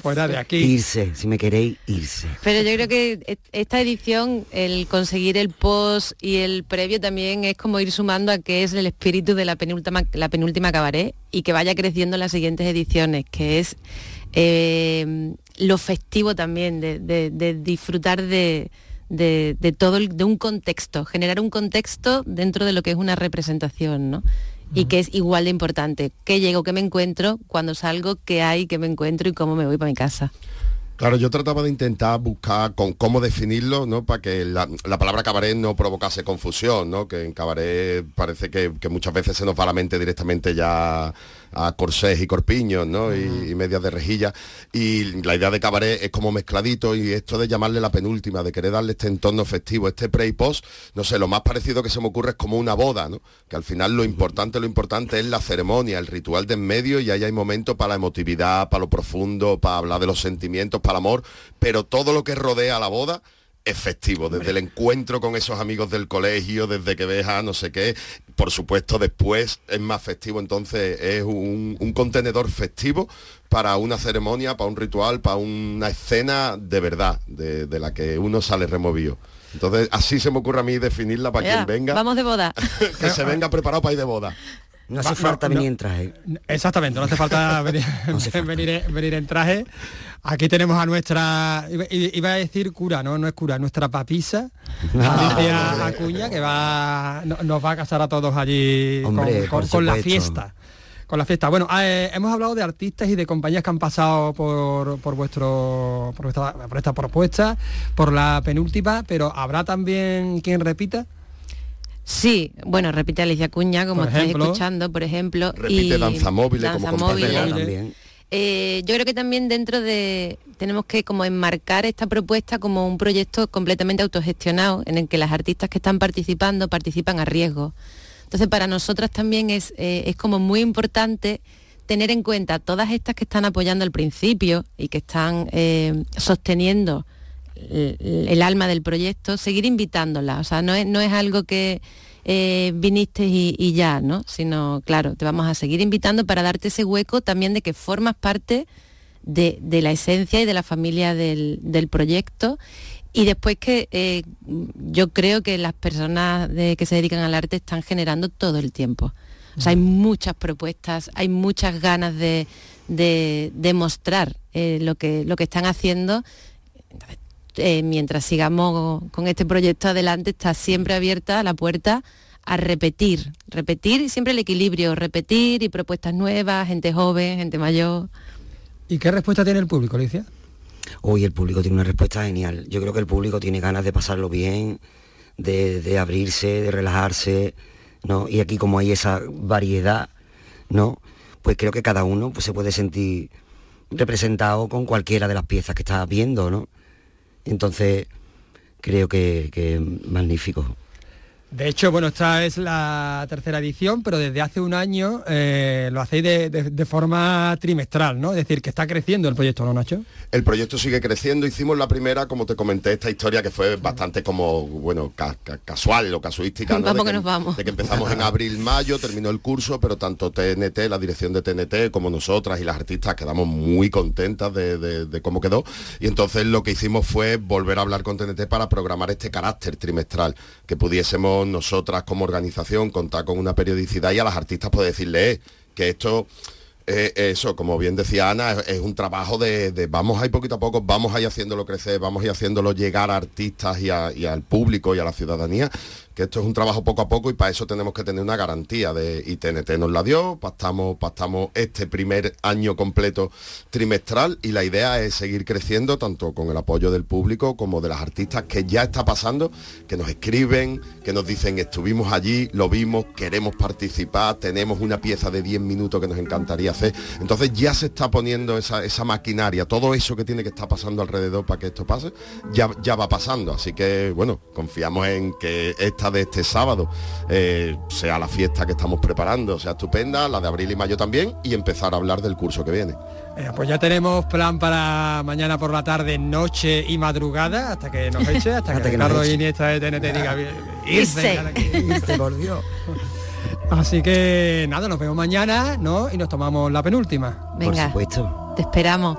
Fuera de aquí. Irse, si me queréis, irse. Pero yo creo que esta edición, el conseguir el post y el previo también es como ir sumando a que es el espíritu de la penúltima, la penúltima cabaret y que vaya creciendo en las siguientes ediciones, que es eh, lo festivo también, de, de- de disfrutar de, de- de todo, el- de un contexto, generar un contexto dentro de lo que es una representación, ¿no? Y que es igual de importante, qué llego, qué me encuentro, cuando salgo, qué hay, qué me encuentro y cómo me voy para mi casa. Claro, yo trataba de intentar buscar con cómo definirlo, ¿no? Para que la, la palabra cabaret no provocase confusión, ¿no? Que en cabaret parece que, que muchas veces se nos va la mente directamente ya a corsés y corpiños, ¿no? Y, y medias de rejilla. Y la idea de cabaret es como mezcladito y esto de llamarle la penúltima, de querer darle este entorno festivo, este pre y post, no sé, lo más parecido que se me ocurre es como una boda, ¿no? Que al final lo importante, lo importante es la ceremonia, el ritual de en medio y ahí hay momentos para la emotividad, para lo profundo, para hablar de los sentimientos, para el amor, pero todo lo que rodea la boda es festivo, desde el encuentro con esos amigos del colegio, desde que ves a no sé qué, por supuesto después es más festivo, entonces es un, un contenedor festivo para una ceremonia, para un ritual, para una escena de verdad, de, de la que uno sale removido. Entonces así se me ocurre a mí definirla para Ya, quien venga, Vamos de boda. [laughs] que se venga preparado para ir de boda. No hace Va- falta no, venir no. en traje. Exactamente, no hace falta [laughs] venir, venir, venir en traje. Aquí tenemos a nuestra, iba, a decir cura, no, no es cura, nuestra papisa, [laughs] Ah, Alicia. Acuña, que va, no- nos va a casar a todos allí con- Hombre, con, por con la fiesta. Con la fiesta. Bueno, eh, hemos hablado de artistas y de compañías que han pasado por, por vuestro por esta propuesta, por la penúltima, pero ¿habrá también quien repita? Sí, bueno, repite Alicia Cuña, como Por estáis ejemplo. escuchando, por ejemplo. Repite y Danza Móvil como Danza compañera Móvil. también. Eh, yo creo que también dentro de tenemos que como enmarcar esta propuesta como un proyecto completamente autogestionado en el que las artistas que están participando participan a riesgo. Entonces para nosotras también es, eh, es como muy importante tener en cuenta todas estas que están apoyando al principio y que están eh, sosteniendo el, el alma del proyecto, seguir invitándolas. O sea, no es, no es algo que eh, viniste y, y ya, ¿no? Sino, claro, te vamos a seguir invitando para darte ese hueco también de que formas parte de, de la esencia y de la familia del, del proyecto. Y después que eh, yo creo que las personas de- que se dedican al arte están generando todo el tiempo. O sea, hay muchas propuestas, hay muchas ganas de, de, de mostrar eh, lo, que, lo que están haciendo. Entonces, eh, mientras sigamos con este proyecto adelante, está siempre abierta la puerta a repetir, repetir y siempre el equilibrio, repetir y propuestas nuevas, gente joven, gente mayor. ¿Y qué respuesta tiene el público, Alicia? Hoy el público tiene una respuesta genial. Yo creo que el público tiene ganas de pasarlo bien, de, de abrirse, de relajarse. ¿no? Y aquí como hay esa variedad, ¿no? Pues creo que cada uno pues, se puede sentir representado con cualquiera de las piezas que está viendo, ¿no? Entonces, creo que, magnífico. De hecho, bueno, esta es la tercera edición, pero desde hace un año eh, lo hacéis de, de- de forma trimestral, ¿no? Es decir, que está creciendo el proyecto, ¿no, Nacho? El proyecto sigue creciendo. Hicimos la primera, como te comenté, esta historia que fue bastante como, bueno, ca- ca- casual o casuística. ¿no? Vamos de que que, nos vamos. de que empezamos en abril, mayo, terminó el curso, pero tanto TNT, la dirección de TNT, como nosotras y las artistas quedamos muy contentas de, de- de cómo quedó. Y entonces lo que hicimos fue volver a hablar con TNT para programar este carácter trimestral, que pudiésemos nosotras como organización contar con una periodicidad y a las artistas poder decirle "Eh, que esto eh, eso, como bien decía Ana, es, es un trabajo de, de vamos ahí poquito a poco, vamos ahí haciéndolo crecer, vamos ahí haciéndolo llegar a artistas y, a- y al público y a la ciudadanía, que esto es un trabajo poco a poco y para eso tenemos que tener una garantía de y TNT nos la dio, pactamos, pactamos este primer año completo trimestral y la idea es seguir creciendo tanto con el apoyo del público como de las artistas que ya está pasando, que nos escriben, que nos dicen estuvimos allí, lo vimos, queremos participar, tenemos una pieza de 10 minutos que nos encantaría hacer. Entonces ya se está poniendo esa, esa maquinaria, todo eso que tiene que estar pasando alrededor para que esto pase, ya, ya va pasando. Así que bueno, confiamos en que esta de este sábado eh, sea la fiesta que estamos preparando, sea estupenda, la de abril y mayo también, y empezar a hablar del curso que viene. Eh, pues ya tenemos plan para mañana por la tarde, noche y madrugada, hasta que nos eche, hasta, Hasta que, que Ricardo. Iniesta de TNT diga "Bien, irse. Irse. por Dios. Así que nada, nos vemos mañana, ¿no? Y nos tomamos la penúltima. Venga, supuesto. te esperamos.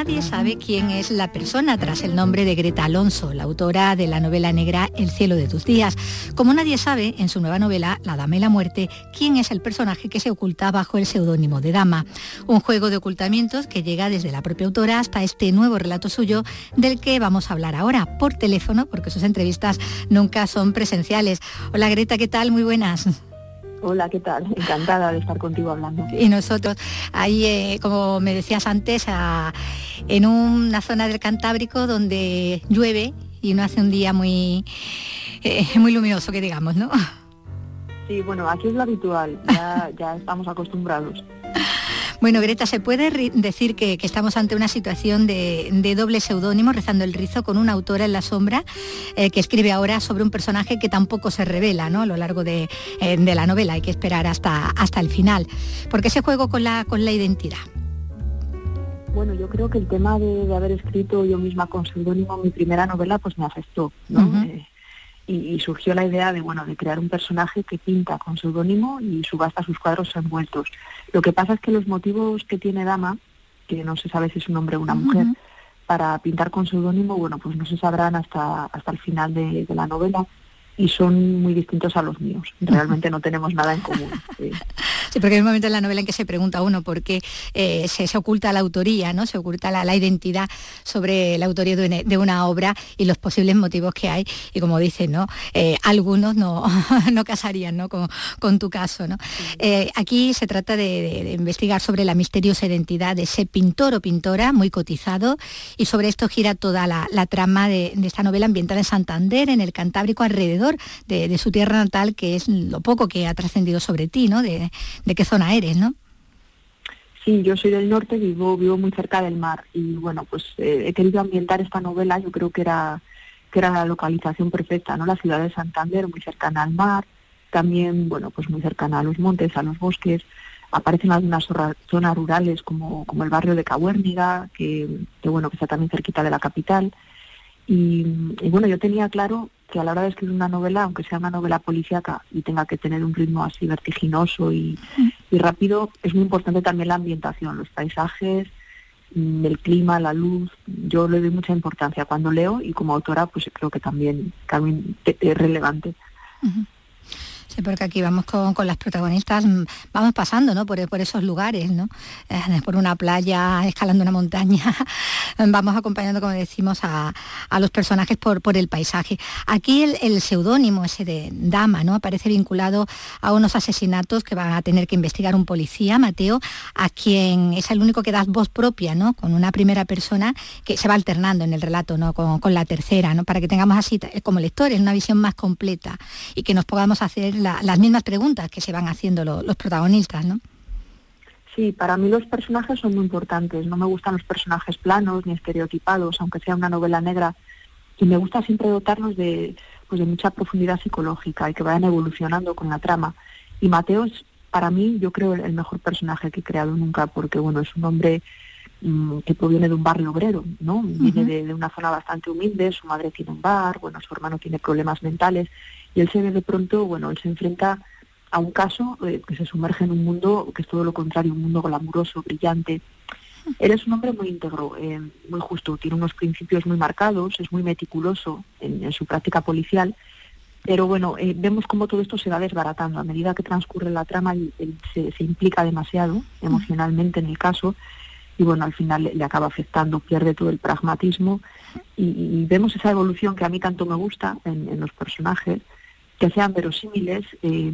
Nadie sabe quién es la persona tras el nombre de Greta Alonso, la autora de la novela negra El cielo de tus días. Como nadie sabe, en su nueva novela La Dama y la Muerte, quién es el personaje que se oculta bajo el seudónimo de Dama. Un juego de ocultamientos que llega desde la propia autora hasta este nuevo relato suyo del que vamos a hablar ahora por teléfono, porque sus entrevistas nunca son presenciales. Hola Greta, ¿qué tal? Muy buenas. Hola, ¿qué tal? Encantada de estar contigo hablando. Y nosotros, ahí, eh, como me decías antes, a- en una zona del Cantábrico donde llueve y no hace un día muy, eh, muy luminoso, que digamos, ¿no? Sí, bueno, aquí es lo habitual, ya, ya estamos acostumbrados. Bueno, Greta, ¿se puede decir que, que estamos ante una situación de, de doble seudónimo, rezando el rizo, con una autora en la sombra eh, que escribe ahora sobre un personaje que tampoco se revela ¿no? a lo largo de, eh, de la novela? Hay que esperar hasta, hasta el final. ¿Por qué ese juego con la, con la identidad? Bueno, yo creo que el tema de, de haber escrito yo misma con seudónimo mi primera novela pues me afectó, ¿no? Eh, y, y surgió la idea de bueno de crear un personaje que pinta con seudónimo y subasta sus cuadros envueltos. Lo que pasa es que los motivos que tiene Dama, que no se sabe si es un hombre o una mujer, para pintar con seudónimo, bueno, pues no se sabrán hasta, hasta el final de, de la novela y son muy distintos a los míos. Realmente no tenemos nada en común. sí. [laughs] Sí, porque hay un momento en la novela en que se pregunta uno por qué eh, se, se oculta la autoría, ¿no? Se oculta la, la identidad sobre la autoría de una, de una obra y los posibles motivos que hay. Y como dices, ¿no? Eh, algunos no, [laughs] no casarían, ¿no? Con, con tu caso, ¿no? Eh, aquí se trata de, de- de investigar sobre la misteriosa identidad de ese pintor o pintora muy cotizado y sobre esto gira toda la, la trama de, de esta novela ambientada en Santander, en el Cantábrico, alrededor de, su tierra natal, que es lo poco que ha trascendido sobre ti, ¿no? De, qué zona eres, ¿no? Sí, yo soy del norte, vivo, vivo muy cerca del mar y bueno, pues eh, he querido ambientar esta novela, yo creo que era, que era la localización perfecta, ¿no? La ciudad de Santander, muy cercana al mar, también, bueno, pues muy cercana a los montes, a los bosques, aparecen algunas zonas rurales como, como el barrio de Cahuérniga, que, bueno, que está también cerquita de la capital. Y bueno, yo tenía claro que a la hora de escribir una novela, aunque sea una novela policíaca y tenga que tener un ritmo así vertiginoso y, y rápido, es muy importante también la ambientación, los paisajes, mm, el clima, la luz. Yo le doy mucha importancia cuando leo y como autora, pues creo que también, también es relevante. Porque aquí vamos con, con las protagonistas, mm, vamos pasando ¿no? por, por esos lugares, ¿no? Eh, por una playa, escalando una montaña, [laughs] vamos acompañando, como decimos, a, a los personajes por, por el paisaje. Aquí el, el seudónimo ese de Dama ¿no? aparece vinculado a unos asesinatos que van a tener que investigar un policía, Mateo, a quien es el único que da voz propia, ¿no? con una primera persona que se va alternando en el relato ¿no? con, con la tercera, ¿no? para que tengamos así, eh, como lectores, una visión más completa y que nos podamos hacer la- las mismas preguntas que se van haciendo lo- los protagonistas. ¿no? Sí, para mí los personajes son muy importantes. No me gustan los personajes planos ni estereotipados, aunque sea una novela negra. Y me gusta siempre dotarlos de, pues, de mucha profundidad psicológica y que vayan evolucionando con la trama. Y Mateo es, para mí, yo creo, el mejor personaje que he creado nunca, porque bueno, es un hombre mm, que proviene de un barrio obrero, ¿no? Viene de, de una zona bastante humilde, su madre tiene un bar, bueno, su hermano tiene problemas mentales, y él se ve de pronto, bueno, él se enfrenta a un caso eh, que se sumerge en un mundo que es todo lo contrario, un mundo glamuroso, brillante. Él es un hombre muy íntegro, eh, muy justo, tiene unos principios muy marcados, es muy meticuloso en, su práctica policial, pero bueno, eh, vemos cómo todo esto se va desbaratando a medida que transcurre la trama, él, se, implica demasiado emocionalmente en el caso y bueno, al final le, acaba afectando, pierde todo el pragmatismo y, vemos esa evolución que a mí tanto me gusta en los personajes, que sean verosímiles, eh,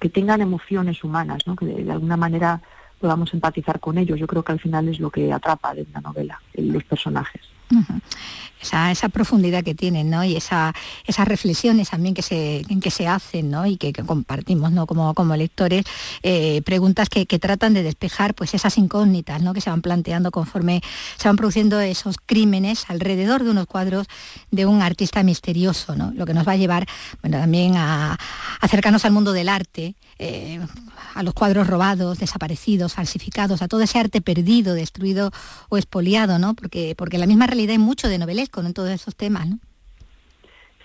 que tengan emociones humanas, que de, alguna manera podamos empatizar con ellos. Yo creo que al final es lo que atrapa de una novela, los personajes. Esa, esa profundidad que tienen, ¿no? Y esa, esas reflexiones también que se, que se hacen, ¿no? Y que, que compartimos, ¿no? Como, como lectores, eh, preguntas que, que tratan de despejar pues esas incógnitas, ¿no? Que se van planteando conforme se van produciendo esos crímenes alrededor de unos cuadros de un artista misterioso, ¿no? Lo que nos va a llevar, bueno, también a, acercarnos al mundo del arte, eh, a los cuadros robados, desaparecidos, falsificados, a todo ese arte perdido, destruido o expoliado, ¿no? Porque, porque la misma realidad hay mucho de novelesco ¿no? en todos esos temas, ¿no?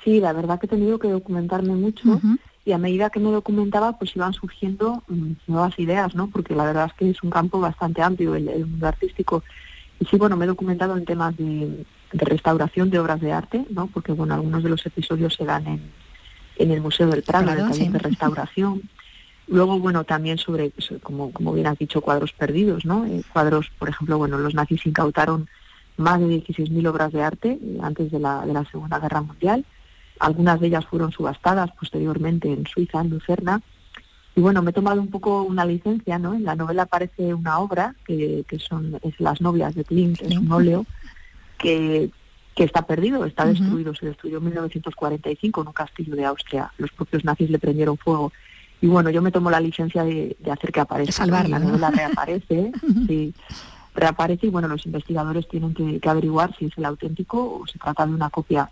Sí, la verdad que he tenido que documentarme mucho y a medida que me documentaba pues iban surgiendo mm, nuevas ideas, ¿no? Porque la verdad es que es un campo bastante amplio el, el mundo artístico. Y sí, bueno, me he documentado en temas de, de restauración de obras de arte, ¿no? Porque, bueno, algunos de los episodios se dan en, en el Museo del Prado, en el sí. de restauración. Luego, bueno, también sobre, so- como, como bien has dicho, cuadros perdidos, ¿no? Eh, cuadros, por ejemplo, bueno, los nazis incautaron más de 16.000 obras de arte eh, antes de la, de la Segunda Guerra Mundial. Algunas de ellas fueron subastadas posteriormente en Suiza, en Lucerna. Y bueno, me he tomado un poco una licencia, ¿no? En la novela aparece una obra que, que son es Las novias de Klimt, es un óleo que, que está perdido, está destruido, se destruyó en 1945 en un castillo de Austria. Los propios nazis le prendieron fuego. Y bueno, yo me tomo la licencia de, de hacer que aparezca. Salvarla, ¿no? La ¿no? novela reaparece, [laughs] sí, reaparece y bueno, los investigadores tienen que, que averiguar si es el auténtico o se trata de una copia.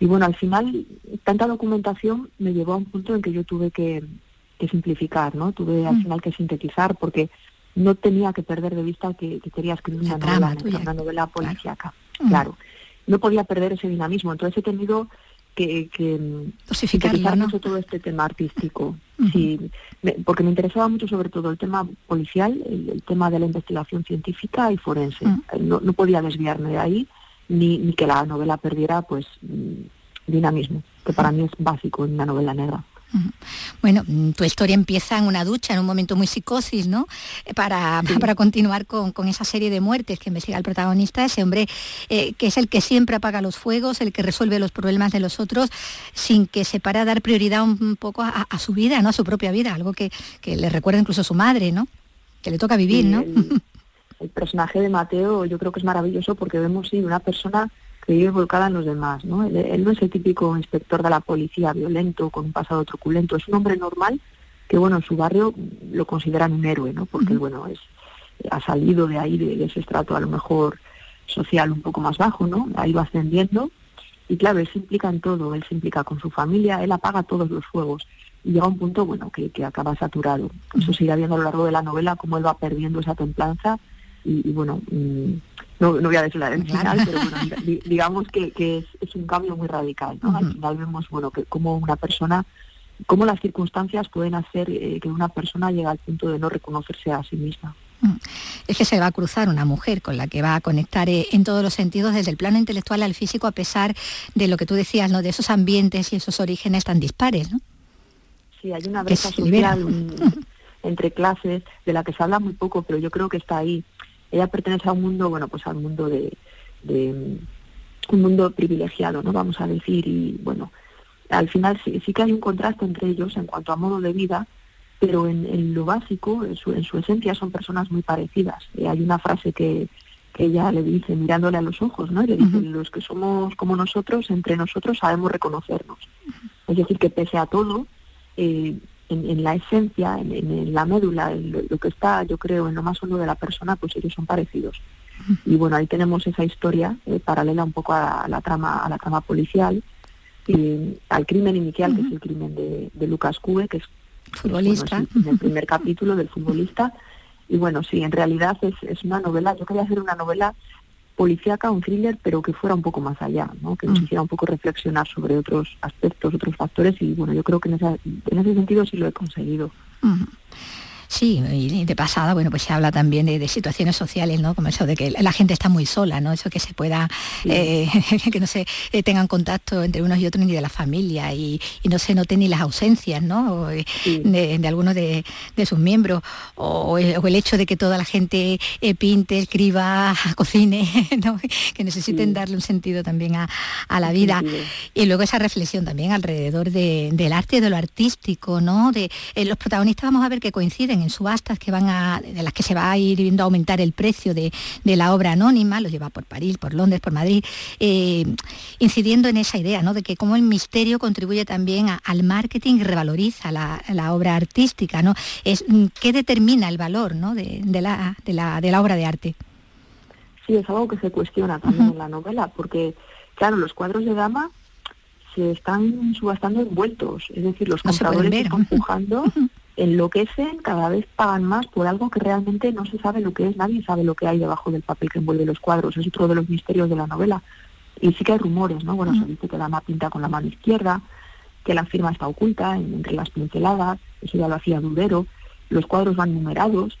Y bueno, al final, tanta documentación me llevó a un punto en que yo tuve que, que simplificar, ¿no? Tuve al Mm. final que sintetizar porque no tenía que perder de vista que, que quería escribir una novela, una novela policíaca. Mm. Claro. No podía perder ese dinamismo, entonces he tenido que, que Dosificarlo, ¿no? mucho todo este tema artístico. Sí, me- porque me interesaba mucho sobre todo el tema policial, el, el tema de la investigación científica y forense. Eh, No, no podía desviarme de ahí ni, ni que la novela perdiera pues mm, dinamismo, que para mí es básico en una novela negra. Bueno, mm, tu historia empieza en una ducha, en un momento muy psicosis, ¿no? Eh, Para, [laughs] para continuar con, con esa serie de muertes que investiga el protagonista, ese hombre eh, que es el que siempre apaga los fuegos, el que resuelve los problemas de los otros, sin que se para a dar prioridad un, un poco a, a su vida, ¿no? A su propia vida, algo que, que le recuerda incluso a su madre, ¿no? Que le toca vivir, Sí, ¿no? El, el personaje de Mateo yo creo que es maravilloso porque vemos sí, una persona que vive volcada en los demás. ¿no? Él, él no es el típico inspector de la policía violento con un pasado truculento, es un hombre normal que bueno en su barrio lo consideran un héroe, ¿no? porque bueno es ha salido de ahí de, de ese estrato a lo mejor social un poco más bajo, ¿no? Ha ido ascendiendo y claro, él se implica en todo, él se implica con su familia, él apaga todos los fuegos y llega a un punto, bueno, que, que acaba saturado. Eso se irá viendo a lo largo de la novela cómo él va perdiendo esa templanza y, y, bueno, mm, no, no voy a desvelar el final, pero bueno, di- digamos que, que es, es un cambio muy radical, ¿no? Al final vemos, bueno, que como una persona, cómo las circunstancias pueden hacer eh, que una persona llegue al punto de no reconocerse a sí misma. es que se va a cruzar una mujer con la que va a conectar eh, en todos los sentidos, desde el plano intelectual al físico, a pesar de lo que tú decías, ¿no? De esos ambientes y esos orígenes tan dispares, ¿no? Sí, hay una brecha libera. social entre clases de la que se habla muy poco, pero yo creo que está ahí. Ella pertenece a un mundo, bueno, pues al mundo de, de, un mundo privilegiado, ¿no? Vamos a decir, y bueno, al final sí, sí que hay un contraste entre ellos en cuanto a modo de vida, pero en, en lo básico, en su, en su esencia, son personas muy parecidas. Eh, hay una frase que, que ella le dice mirándole a los ojos, ¿no? Y le dice, los que somos como nosotros, entre nosotros sabemos reconocernos. Es decir, que pese a todo, eh, en, en la esencia, en, la médula, en lo, lo que está, yo creo, en lo más hondo de la persona, pues ellos son parecidos. Y bueno, ahí tenemos esa historia eh, paralela un poco a la trama, a la trama policial, y al crimen inicial, que es el crimen de, de Lucas Cube, que es Futbolista. bueno, es el primer capítulo del futbolista. Y bueno, sí, en realidad es, es una novela, yo quería hacer una novela policíaca, un thriller, pero que fuera un poco más allá, ¿no? que nos hiciera un poco reflexionar sobre otros aspectos, otros factores, y bueno, yo creo que en, esa- en ese sentido sí lo he conseguido. Ujú. Sí, y de pasada, bueno, pues se habla también de, de situaciones sociales, ¿no? Como eso de que la gente está muy sola, ¿no? Eso que se pueda, eh, [laughs] que no se eh, tengan contacto entre unos y otros ni de la familia y, y no se noten ni las ausencias, ¿no? O, eh, de, de algunos de, de sus miembros o, el o el hecho de que toda la gente eh, pinte, escriba, [laughs] cocine, [laughs] ¿no? Que necesiten darle un sentido también a, a la vida. Y luego esa reflexión también alrededor de- del arte y de lo artístico, ¿no? De los protagonistas vamos a ver que coinciden en subastas que van a, de las que se va a ir viendo aumentar el precio de, de la obra anónima, lo lleva por París, por Londres, por Madrid, eh, incidiendo en esa idea, ¿no? De que cómo el misterio contribuye también a- al marketing y revaloriza la, la obra artística, ¿no? Es mm, qué determina el valor, ¿no? de, de la, de, la, de la obra de arte. Sí, es algo que se cuestiona también en la novela, porque, claro, los cuadros de dama se están subastando envueltos, es decir, los No compradores están pujando, enloquecen, cada vez pagan más por algo que realmente no se sabe lo que es, nadie sabe lo que hay debajo del papel que envuelve los cuadros, es otro de los misterios de la novela. Y sí que hay rumores, ¿no? Bueno, se dice que la dama pinta con la mano izquierda, que la firma está oculta en- entre las pinceladas, eso ya lo hacía Dudero, los cuadros van numerados.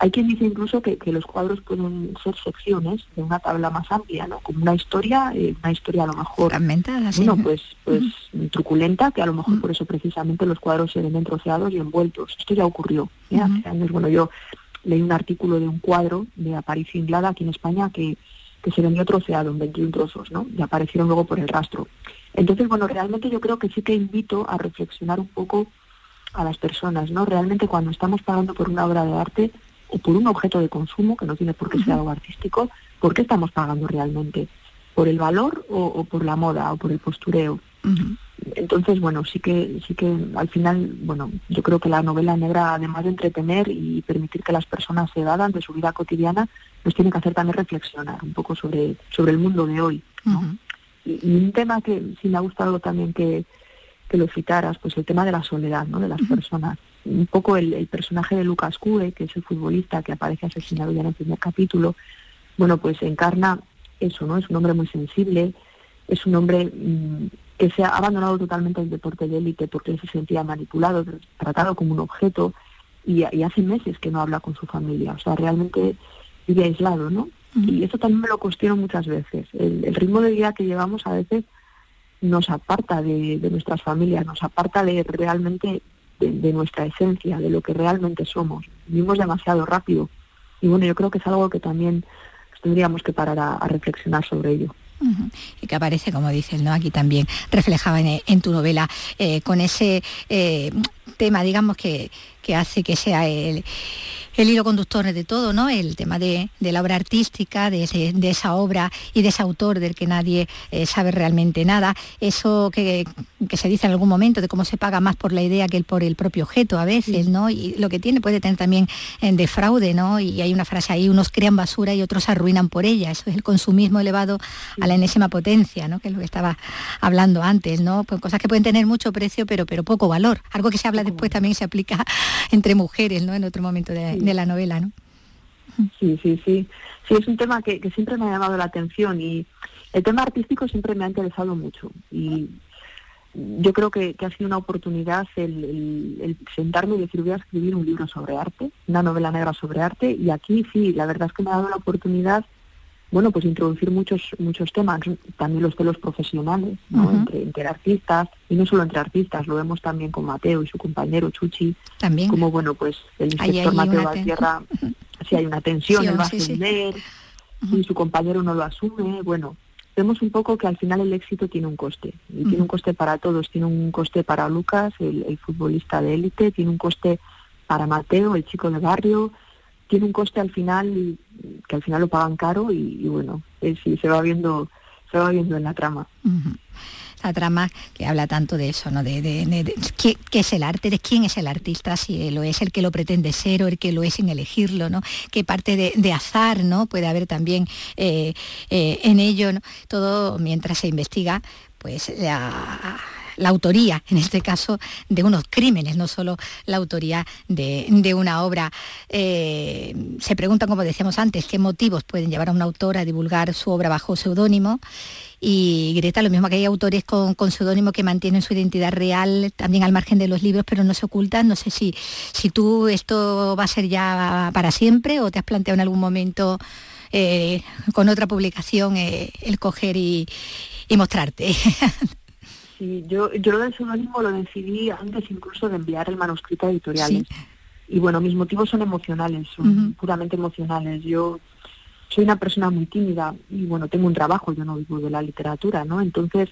Hay quien dice incluso que, que los cuadros pueden ser secciones de una tabla más amplia, ¿no? Como una historia, eh, una historia a lo mejor Fragmentada, sí. bueno, pues, pues truculenta, que a lo mejor por eso precisamente los cuadros se ven troceados y envueltos. Esto ya ocurrió ¿eh? hace años. Bueno, yo leí un artículo de un cuadro de Aparicio Inglada aquí en España que, que se vendió troceado en 21 trozos, ¿no? Y aparecieron luego por el rastro. Entonces, bueno, realmente yo creo que sí que invito a reflexionar un poco a las personas, ¿no? Realmente cuando estamos pagando por una obra de arte o por un objeto de consumo, que no tiene por qué ser algo artístico, ¿por qué estamos pagando realmente? ¿Por el valor o, o por la moda o por el postureo? Entonces, bueno, sí que, sí que al final, bueno, yo creo que la novela negra, además de entretener y permitir que las personas se evadan de su vida cotidiana, nos tiene que hacer también reflexionar un poco sobre, sobre el mundo de hoy. ¿no? Y, y un tema que sí me ha gustado también que, que lo citaras, pues el tema de la soledad, ¿no? De las personas. Un poco el, el personaje de Lucas Cue, que es el futbolista que aparece asesinado ya en el primer capítulo, bueno, pues encarna eso, ¿no? Es un hombre muy sensible, es un hombre mm, que se ha abandonado totalmente el deporte de élite porque él se sentía manipulado, tratado como un objeto y, y hace meses que no habla con su familia, o sea, realmente vive aislado, ¿no? Y eso también me lo cuestiono muchas veces. El, el ritmo de vida que llevamos a veces nos aparta de, nuestras familias, nos aparta de realmente de, nuestra esencia, de lo que realmente somos. Vivimos demasiado rápido. Y bueno, yo creo que es algo que también tendríamos que parar a, reflexionar sobre ello. Y que aparece, como dices, ¿no? Aquí también reflejaba en, en tu novela, eh, con ese eh, tema, digamos, que, que hace que sea el, el hilo conductor de todo, ¿no? El tema de, de la obra artística, de, ese- de esa obra y de ese autor del que nadie eh, sabe realmente nada. Eso que, que se dice en algún momento de cómo se paga más por la idea que el- por el propio objeto a veces, ¿no? Y lo que tiene puede tener también eh, de fraude, ¿no? Y hay una frase ahí, unos crean basura y otros arruinan por ella. Eso es el consumismo elevado a la enésima potencia, ¿no? Que es lo que estaba hablando antes, ¿no? Pues cosas que pueden tener mucho precio pero, pero poco valor. Algo que se habla después también se aplica [laughs] entre mujeres, ¿no? En otro momento de, de la novela, ¿no? Sí, sí, sí. Sí, es un tema que, que siempre me ha llamado la atención y el tema artístico siempre me ha interesado mucho. Y yo creo que, que ha sido una oportunidad el, el- el sentarme y decir voy a escribir un libro sobre arte, una novela negra sobre arte. Y aquí sí, la verdad es que me ha dado la oportunidad bueno, pues introducir muchos muchos temas, también los de los profesionales, ¿no? Entre, entre artistas, y no solo entre artistas, lo vemos también con Mateo y su compañero Chuchi, También. como bueno, pues el inspector Mateo una ten- Valtierra, [laughs] si hay una tensión, Sí, él va a sí, sí. y su compañero no lo asume, bueno, vemos un poco que al final el éxito tiene un coste, y tiene un coste para todos, tiene un coste para Lucas, el, el futbolista de élite, tiene un coste para Mateo, el chico de barrio, tiene un coste al final que al final lo pagan caro y, y bueno, eh, sí, se va viendo se va viendo en la trama. Esa trama que habla tanto de eso, ¿no? De, de- qué, es el arte, de quién es el artista, si lo es el que lo pretende ser o el que lo es sin elegirlo, ¿no? Qué parte de, de azar, ¿no? Puede haber también eh, eh, en ello, ¿no? Todo mientras se investiga, pues la la autoría, en este caso, de unos crímenes, no solo la autoría de, de una obra. Eh, se preguntan, como decíamos antes, qué motivos pueden llevar a un autor a divulgar su obra bajo seudónimo. Y Greta, lo mismo que hay autores con, con seudónimo que mantienen su identidad real también al margen de los libros, pero no se ocultan. No sé si, si tú esto va a ser ya para siempre o te has planteado en algún momento eh, con otra publicación eh, el coger y, y mostrarte. [laughs] Sí, yo, yo lo del seudónimo lo decidí antes incluso de enviar el manuscrito a editoriales. Y bueno, mis motivos son emocionales, son puramente emocionales. Yo soy una persona muy tímida y bueno, tengo un trabajo, yo no vivo de la literatura, ¿no? Entonces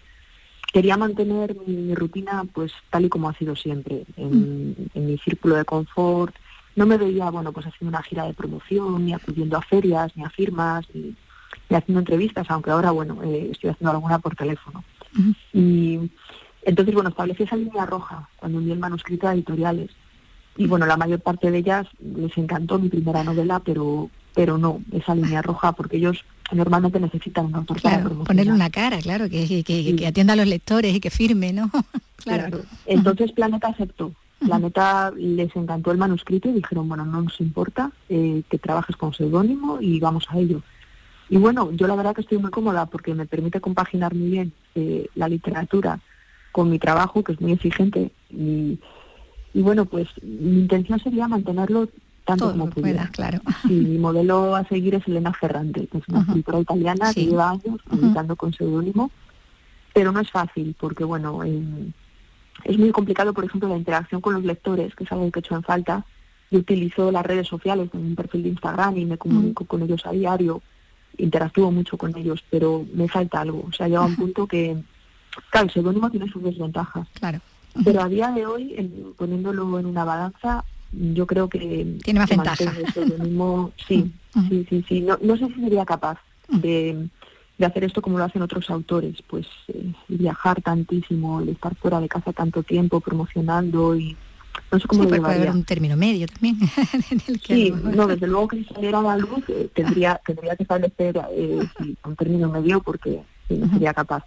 quería mantener mi, mi rutina pues tal y como ha sido siempre, en, en mi círculo de confort. No me veía, bueno, pues haciendo una gira de promoción, ni acudiendo a ferias, ni a firmas, ni, ni haciendo entrevistas, aunque ahora, bueno, eh, estoy haciendo alguna por teléfono. Y entonces, bueno, establecí esa línea roja cuando envié el manuscrito a editoriales. Y bueno, la mayor parte de ellas les encantó mi primera novela, pero pero no, esa línea roja, porque ellos normalmente necesitan un autor para Claro, promocionar. ponerle una cara, claro, que, que- que- que atienda a los lectores y que firme, ¿no? [laughs] Claro. Entonces Planeta aceptó. Planeta les encantó el manuscrito y dijeron, bueno, no nos importa eh, que trabajes con seudónimo y vamos a ello. Y bueno, yo la verdad que estoy muy cómoda porque me permite compaginar muy bien eh, la literatura con mi trabajo, que es muy exigente. Y, y bueno, pues mi intención sería mantenerlo tanto Todo como que pueda, pudiera. claro. Y mi [laughs] modelo a seguir es Elena Ferrante, que es una escritora italiana Sí. que lleva años publicando con seudónimo, pero no es fácil porque, bueno, em, es muy complicado, por ejemplo, la interacción con los lectores, que es algo que he hecho en falta. Yo utilizo las redes sociales en un perfil de Instagram y me comunico con ellos a diario, interactúo mucho con ellos, pero me falta algo. O sea, llega un punto que, claro, el seudónimo tiene sus desventajas. Claro. Pero a día de hoy, en- poniéndolo en una balanza, yo creo que... Tiene más ventaja. el sí, sí, sí, sí. No, no sé si sería capaz de, de hacer esto como lo hacen otros autores, pues eh, viajar tantísimo, el estar fuera de casa tanto tiempo promocionando y no sé cómo Sí, lo puede haber un término medio también. [laughs] en el que a Sí, lo no, desde luego que si saliera a la luz eh, tendría, tendría que establecer eh, sí, un término medio porque sí, no sería capaz.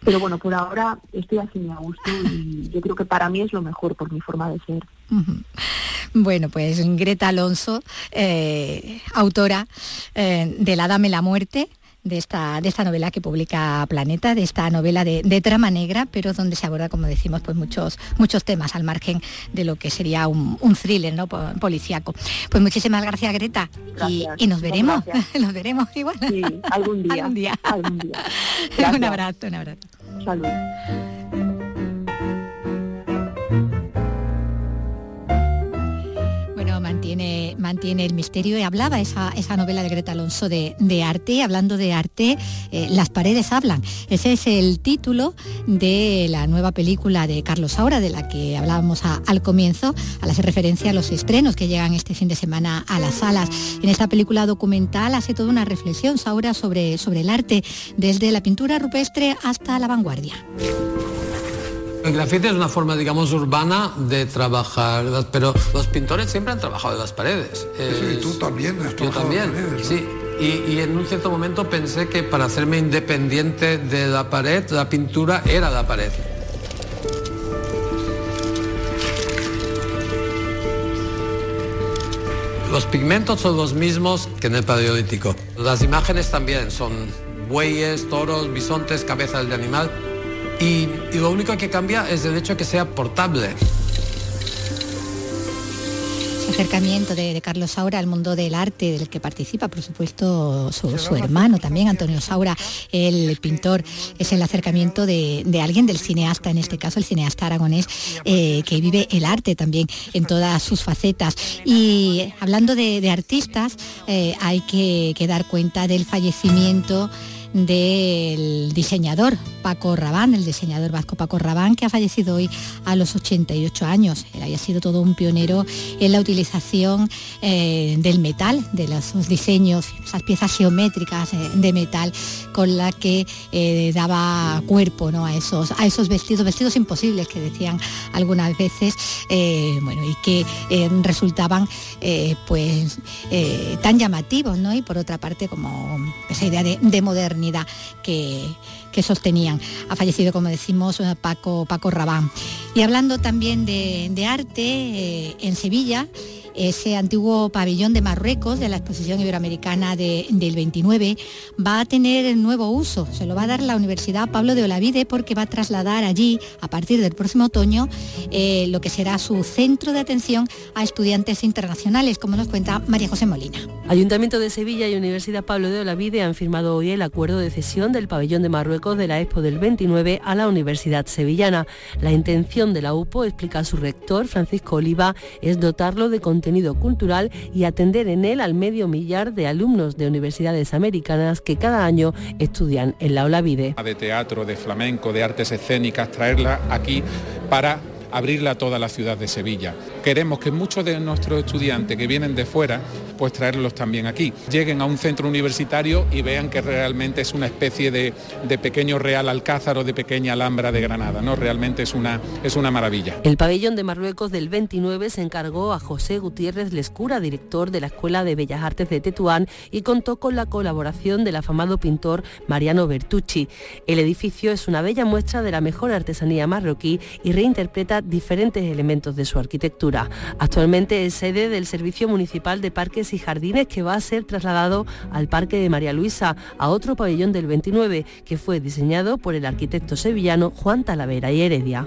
Pero bueno, por ahora estoy así a gusto y yo creo que para mí es lo mejor por mi forma de ser. Bueno, pues Greta Alonso, eh, autora eh, de La Dame la Muerte, de esta, de esta novela que publica Planeta, de esta novela de, de trama negra, pero donde se aborda, como decimos, pues muchos, muchos temas al margen de lo que sería un, un thriller ¿no? Po- policíaco. Pues muchísimas gracias, Greta. Y, Gracias, y nos veremos, gracias. [laughs] nos veremos igual. Sí, algún día. [laughs] algún día. Algún día. [laughs] un abrazo, un abrazo. Salud. Mantiene, el misterio y hablaba esa, esa novela de Greta Alonso de, de arte, hablando de arte, eh, Las paredes hablan. Ese es el título de la nueva película de Carlos Saura, de la que hablábamos al comienzo, al hacer referencia a los estrenos que llegan este fin de semana a las salas. En esta película documental hace toda una reflexión Saura sobre, sobre el arte, desde la pintura rupestre hasta la vanguardia. El grafite es una forma, digamos, urbana de trabajar, pero los pintores siempre han trabajado en las paredes. Sí, tú también has Yo en también, paredes, ¿no? sí. Y, y en un cierto momento pensé que para hacerme independiente de la pared, la pintura era la pared. Los pigmentos son los mismos que en el paleolítico. Las imágenes también son bueyes, toros, bisontes, cabezas de animal. Y, y lo único que cambia es el hecho de que sea portable. Acercamiento de, de Carlos Saura al mundo del arte, del que participa, por supuesto, su, su hermano también, Antonio Saura, el pintor, es el acercamiento de, de alguien del cineasta, en este caso el cineasta aragonés, eh, que vive el arte también en todas sus facetas. Y hablando de, de artistas, eh, hay que, que dar cuenta del fallecimiento del diseñador Paco Rabán, el diseñador vasco Paco Rabán, que ha fallecido hoy a los 88 años. Él había sido todo un pionero en la utilización eh, del metal, de los diseños, esas piezas geométricas eh, de metal con la que eh, daba cuerpo ¿no? a, esos, a esos vestidos, vestidos imposibles que decían algunas veces, bueno, y que resultaban pues tan llamativos, ¿no? Y por otra parte como esa idea de, de modernidad que, que sostenían. Ha fallecido, como decimos, Paco, Paco Rabán. Y hablando también de, de arte, eh, en Sevilla, ese antiguo pabellón de Marruecos de la exposición iberoamericana de- del 29 va a tener nuevo uso. Se lo va a dar la Universidad Pablo de Olavide porque va a trasladar allí, a partir del próximo otoño, eh, lo que será su centro de atención a estudiantes internacionales, como nos cuenta María José Molina. Ayuntamiento de Sevilla y Universidad Pablo de Olavide han firmado hoy el acuerdo de cesión del pabellón de Marruecos de la Expo del 29 a la Universidad Sevillana. La intención de la UPO, explica su rector, Francisco Oliva, es dotarlo de contenido cultural y atender en él al medio millar de alumnos de universidades americanas que cada año estudian en la Olavide. de teatro, de flamenco, de artes escénicas, traerla aquí para abrirla a toda la ciudad de Sevilla. Queremos que muchos de nuestros estudiantes que vienen de fuera, pues traerlos también aquí. Lleguen a un centro universitario y vean que realmente es una especie de, de pequeño Real Alcázar o de pequeña Alhambra de Granada, ¿no? Realmente es una, es una maravilla. El pabellón de Marruecos del 29 se encargó a José Gutiérrez Lescura, director de la Escuela de Bellas Artes de Tetuán, y contó con la colaboración del afamado pintor Mariano Bertucci. El edificio es una bella muestra de la mejor artesanía marroquí y reinterpreta diferentes elementos de su arquitectura. Actualmente es sede del Servicio Municipal de Parques y Jardines que va a ser trasladado al Parque de María Luisa, a otro pabellón del 29 que fue diseñado por el arquitecto sevillano Juan Talavera y Heredia.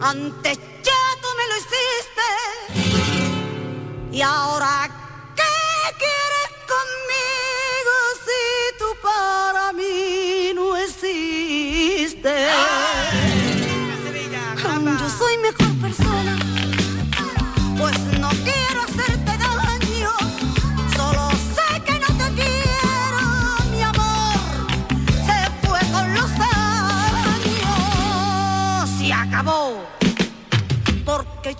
Antes ya tú me lo hiciste. Y ahora,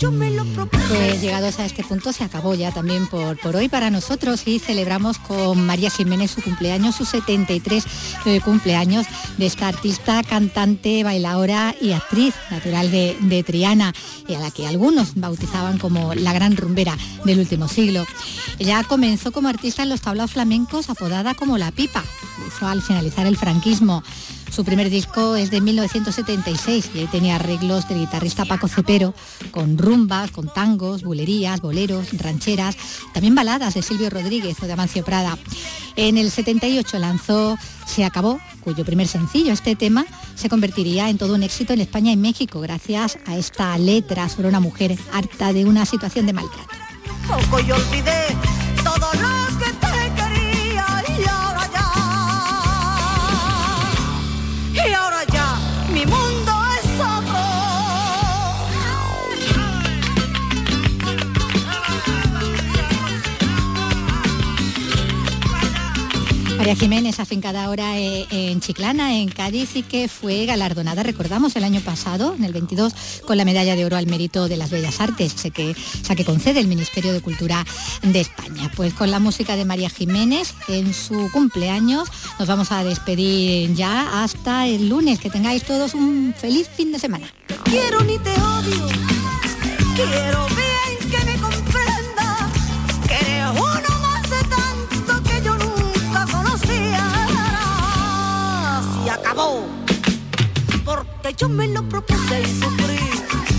yo me lo propuse. Pues llegados a este punto se acabó ya también por, por hoy para nosotros y celebramos con María Jiménez su cumpleaños, su 73 eh, cumpleaños de esta artista, cantante, bailadora y actriz natural de, de Triana, y a la que algunos bautizaban como la gran rumbera del último siglo. Ella comenzó como artista en los tablaos flamencos apodada como La Pipa, hizo al finalizar el franquismo. Su primer disco es de 1976 y ahí tenía arreglos del guitarrista Paco Cepero, con rumbas, con tangos, bulerías, boleros, rancheras, también baladas de Silvio Rodríguez o de Amancio Prada. En el 78 lanzó Se acabó, cuyo primer sencillo, este tema, se convertiría en todo un éxito en España y México gracias a esta letra sobre una mujer harta de una situación de maltrato. María María Jiménez, afincada ahora eh, en Chiclana, en Cádiz, y que fue galardonada, recordamos, el año pasado, en el 22, con la medalla de oro al mérito de las bellas artes, sé que, o que concede el Ministerio de Cultura de España. Pues con la música de María Jiménez, en su cumpleaños, nos vamos a despedir ya hasta el lunes. Que tengáis todos un feliz fin de semana. quiero ni te odio. Quiero Porque yo me lo propuse y sufrí.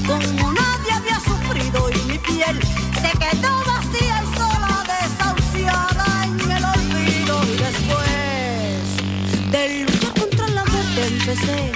Como nadie había sufrido y mi piel se quedó vacía y sola, desahuciada en el olvido. Y después de luchar contra la muerte empecé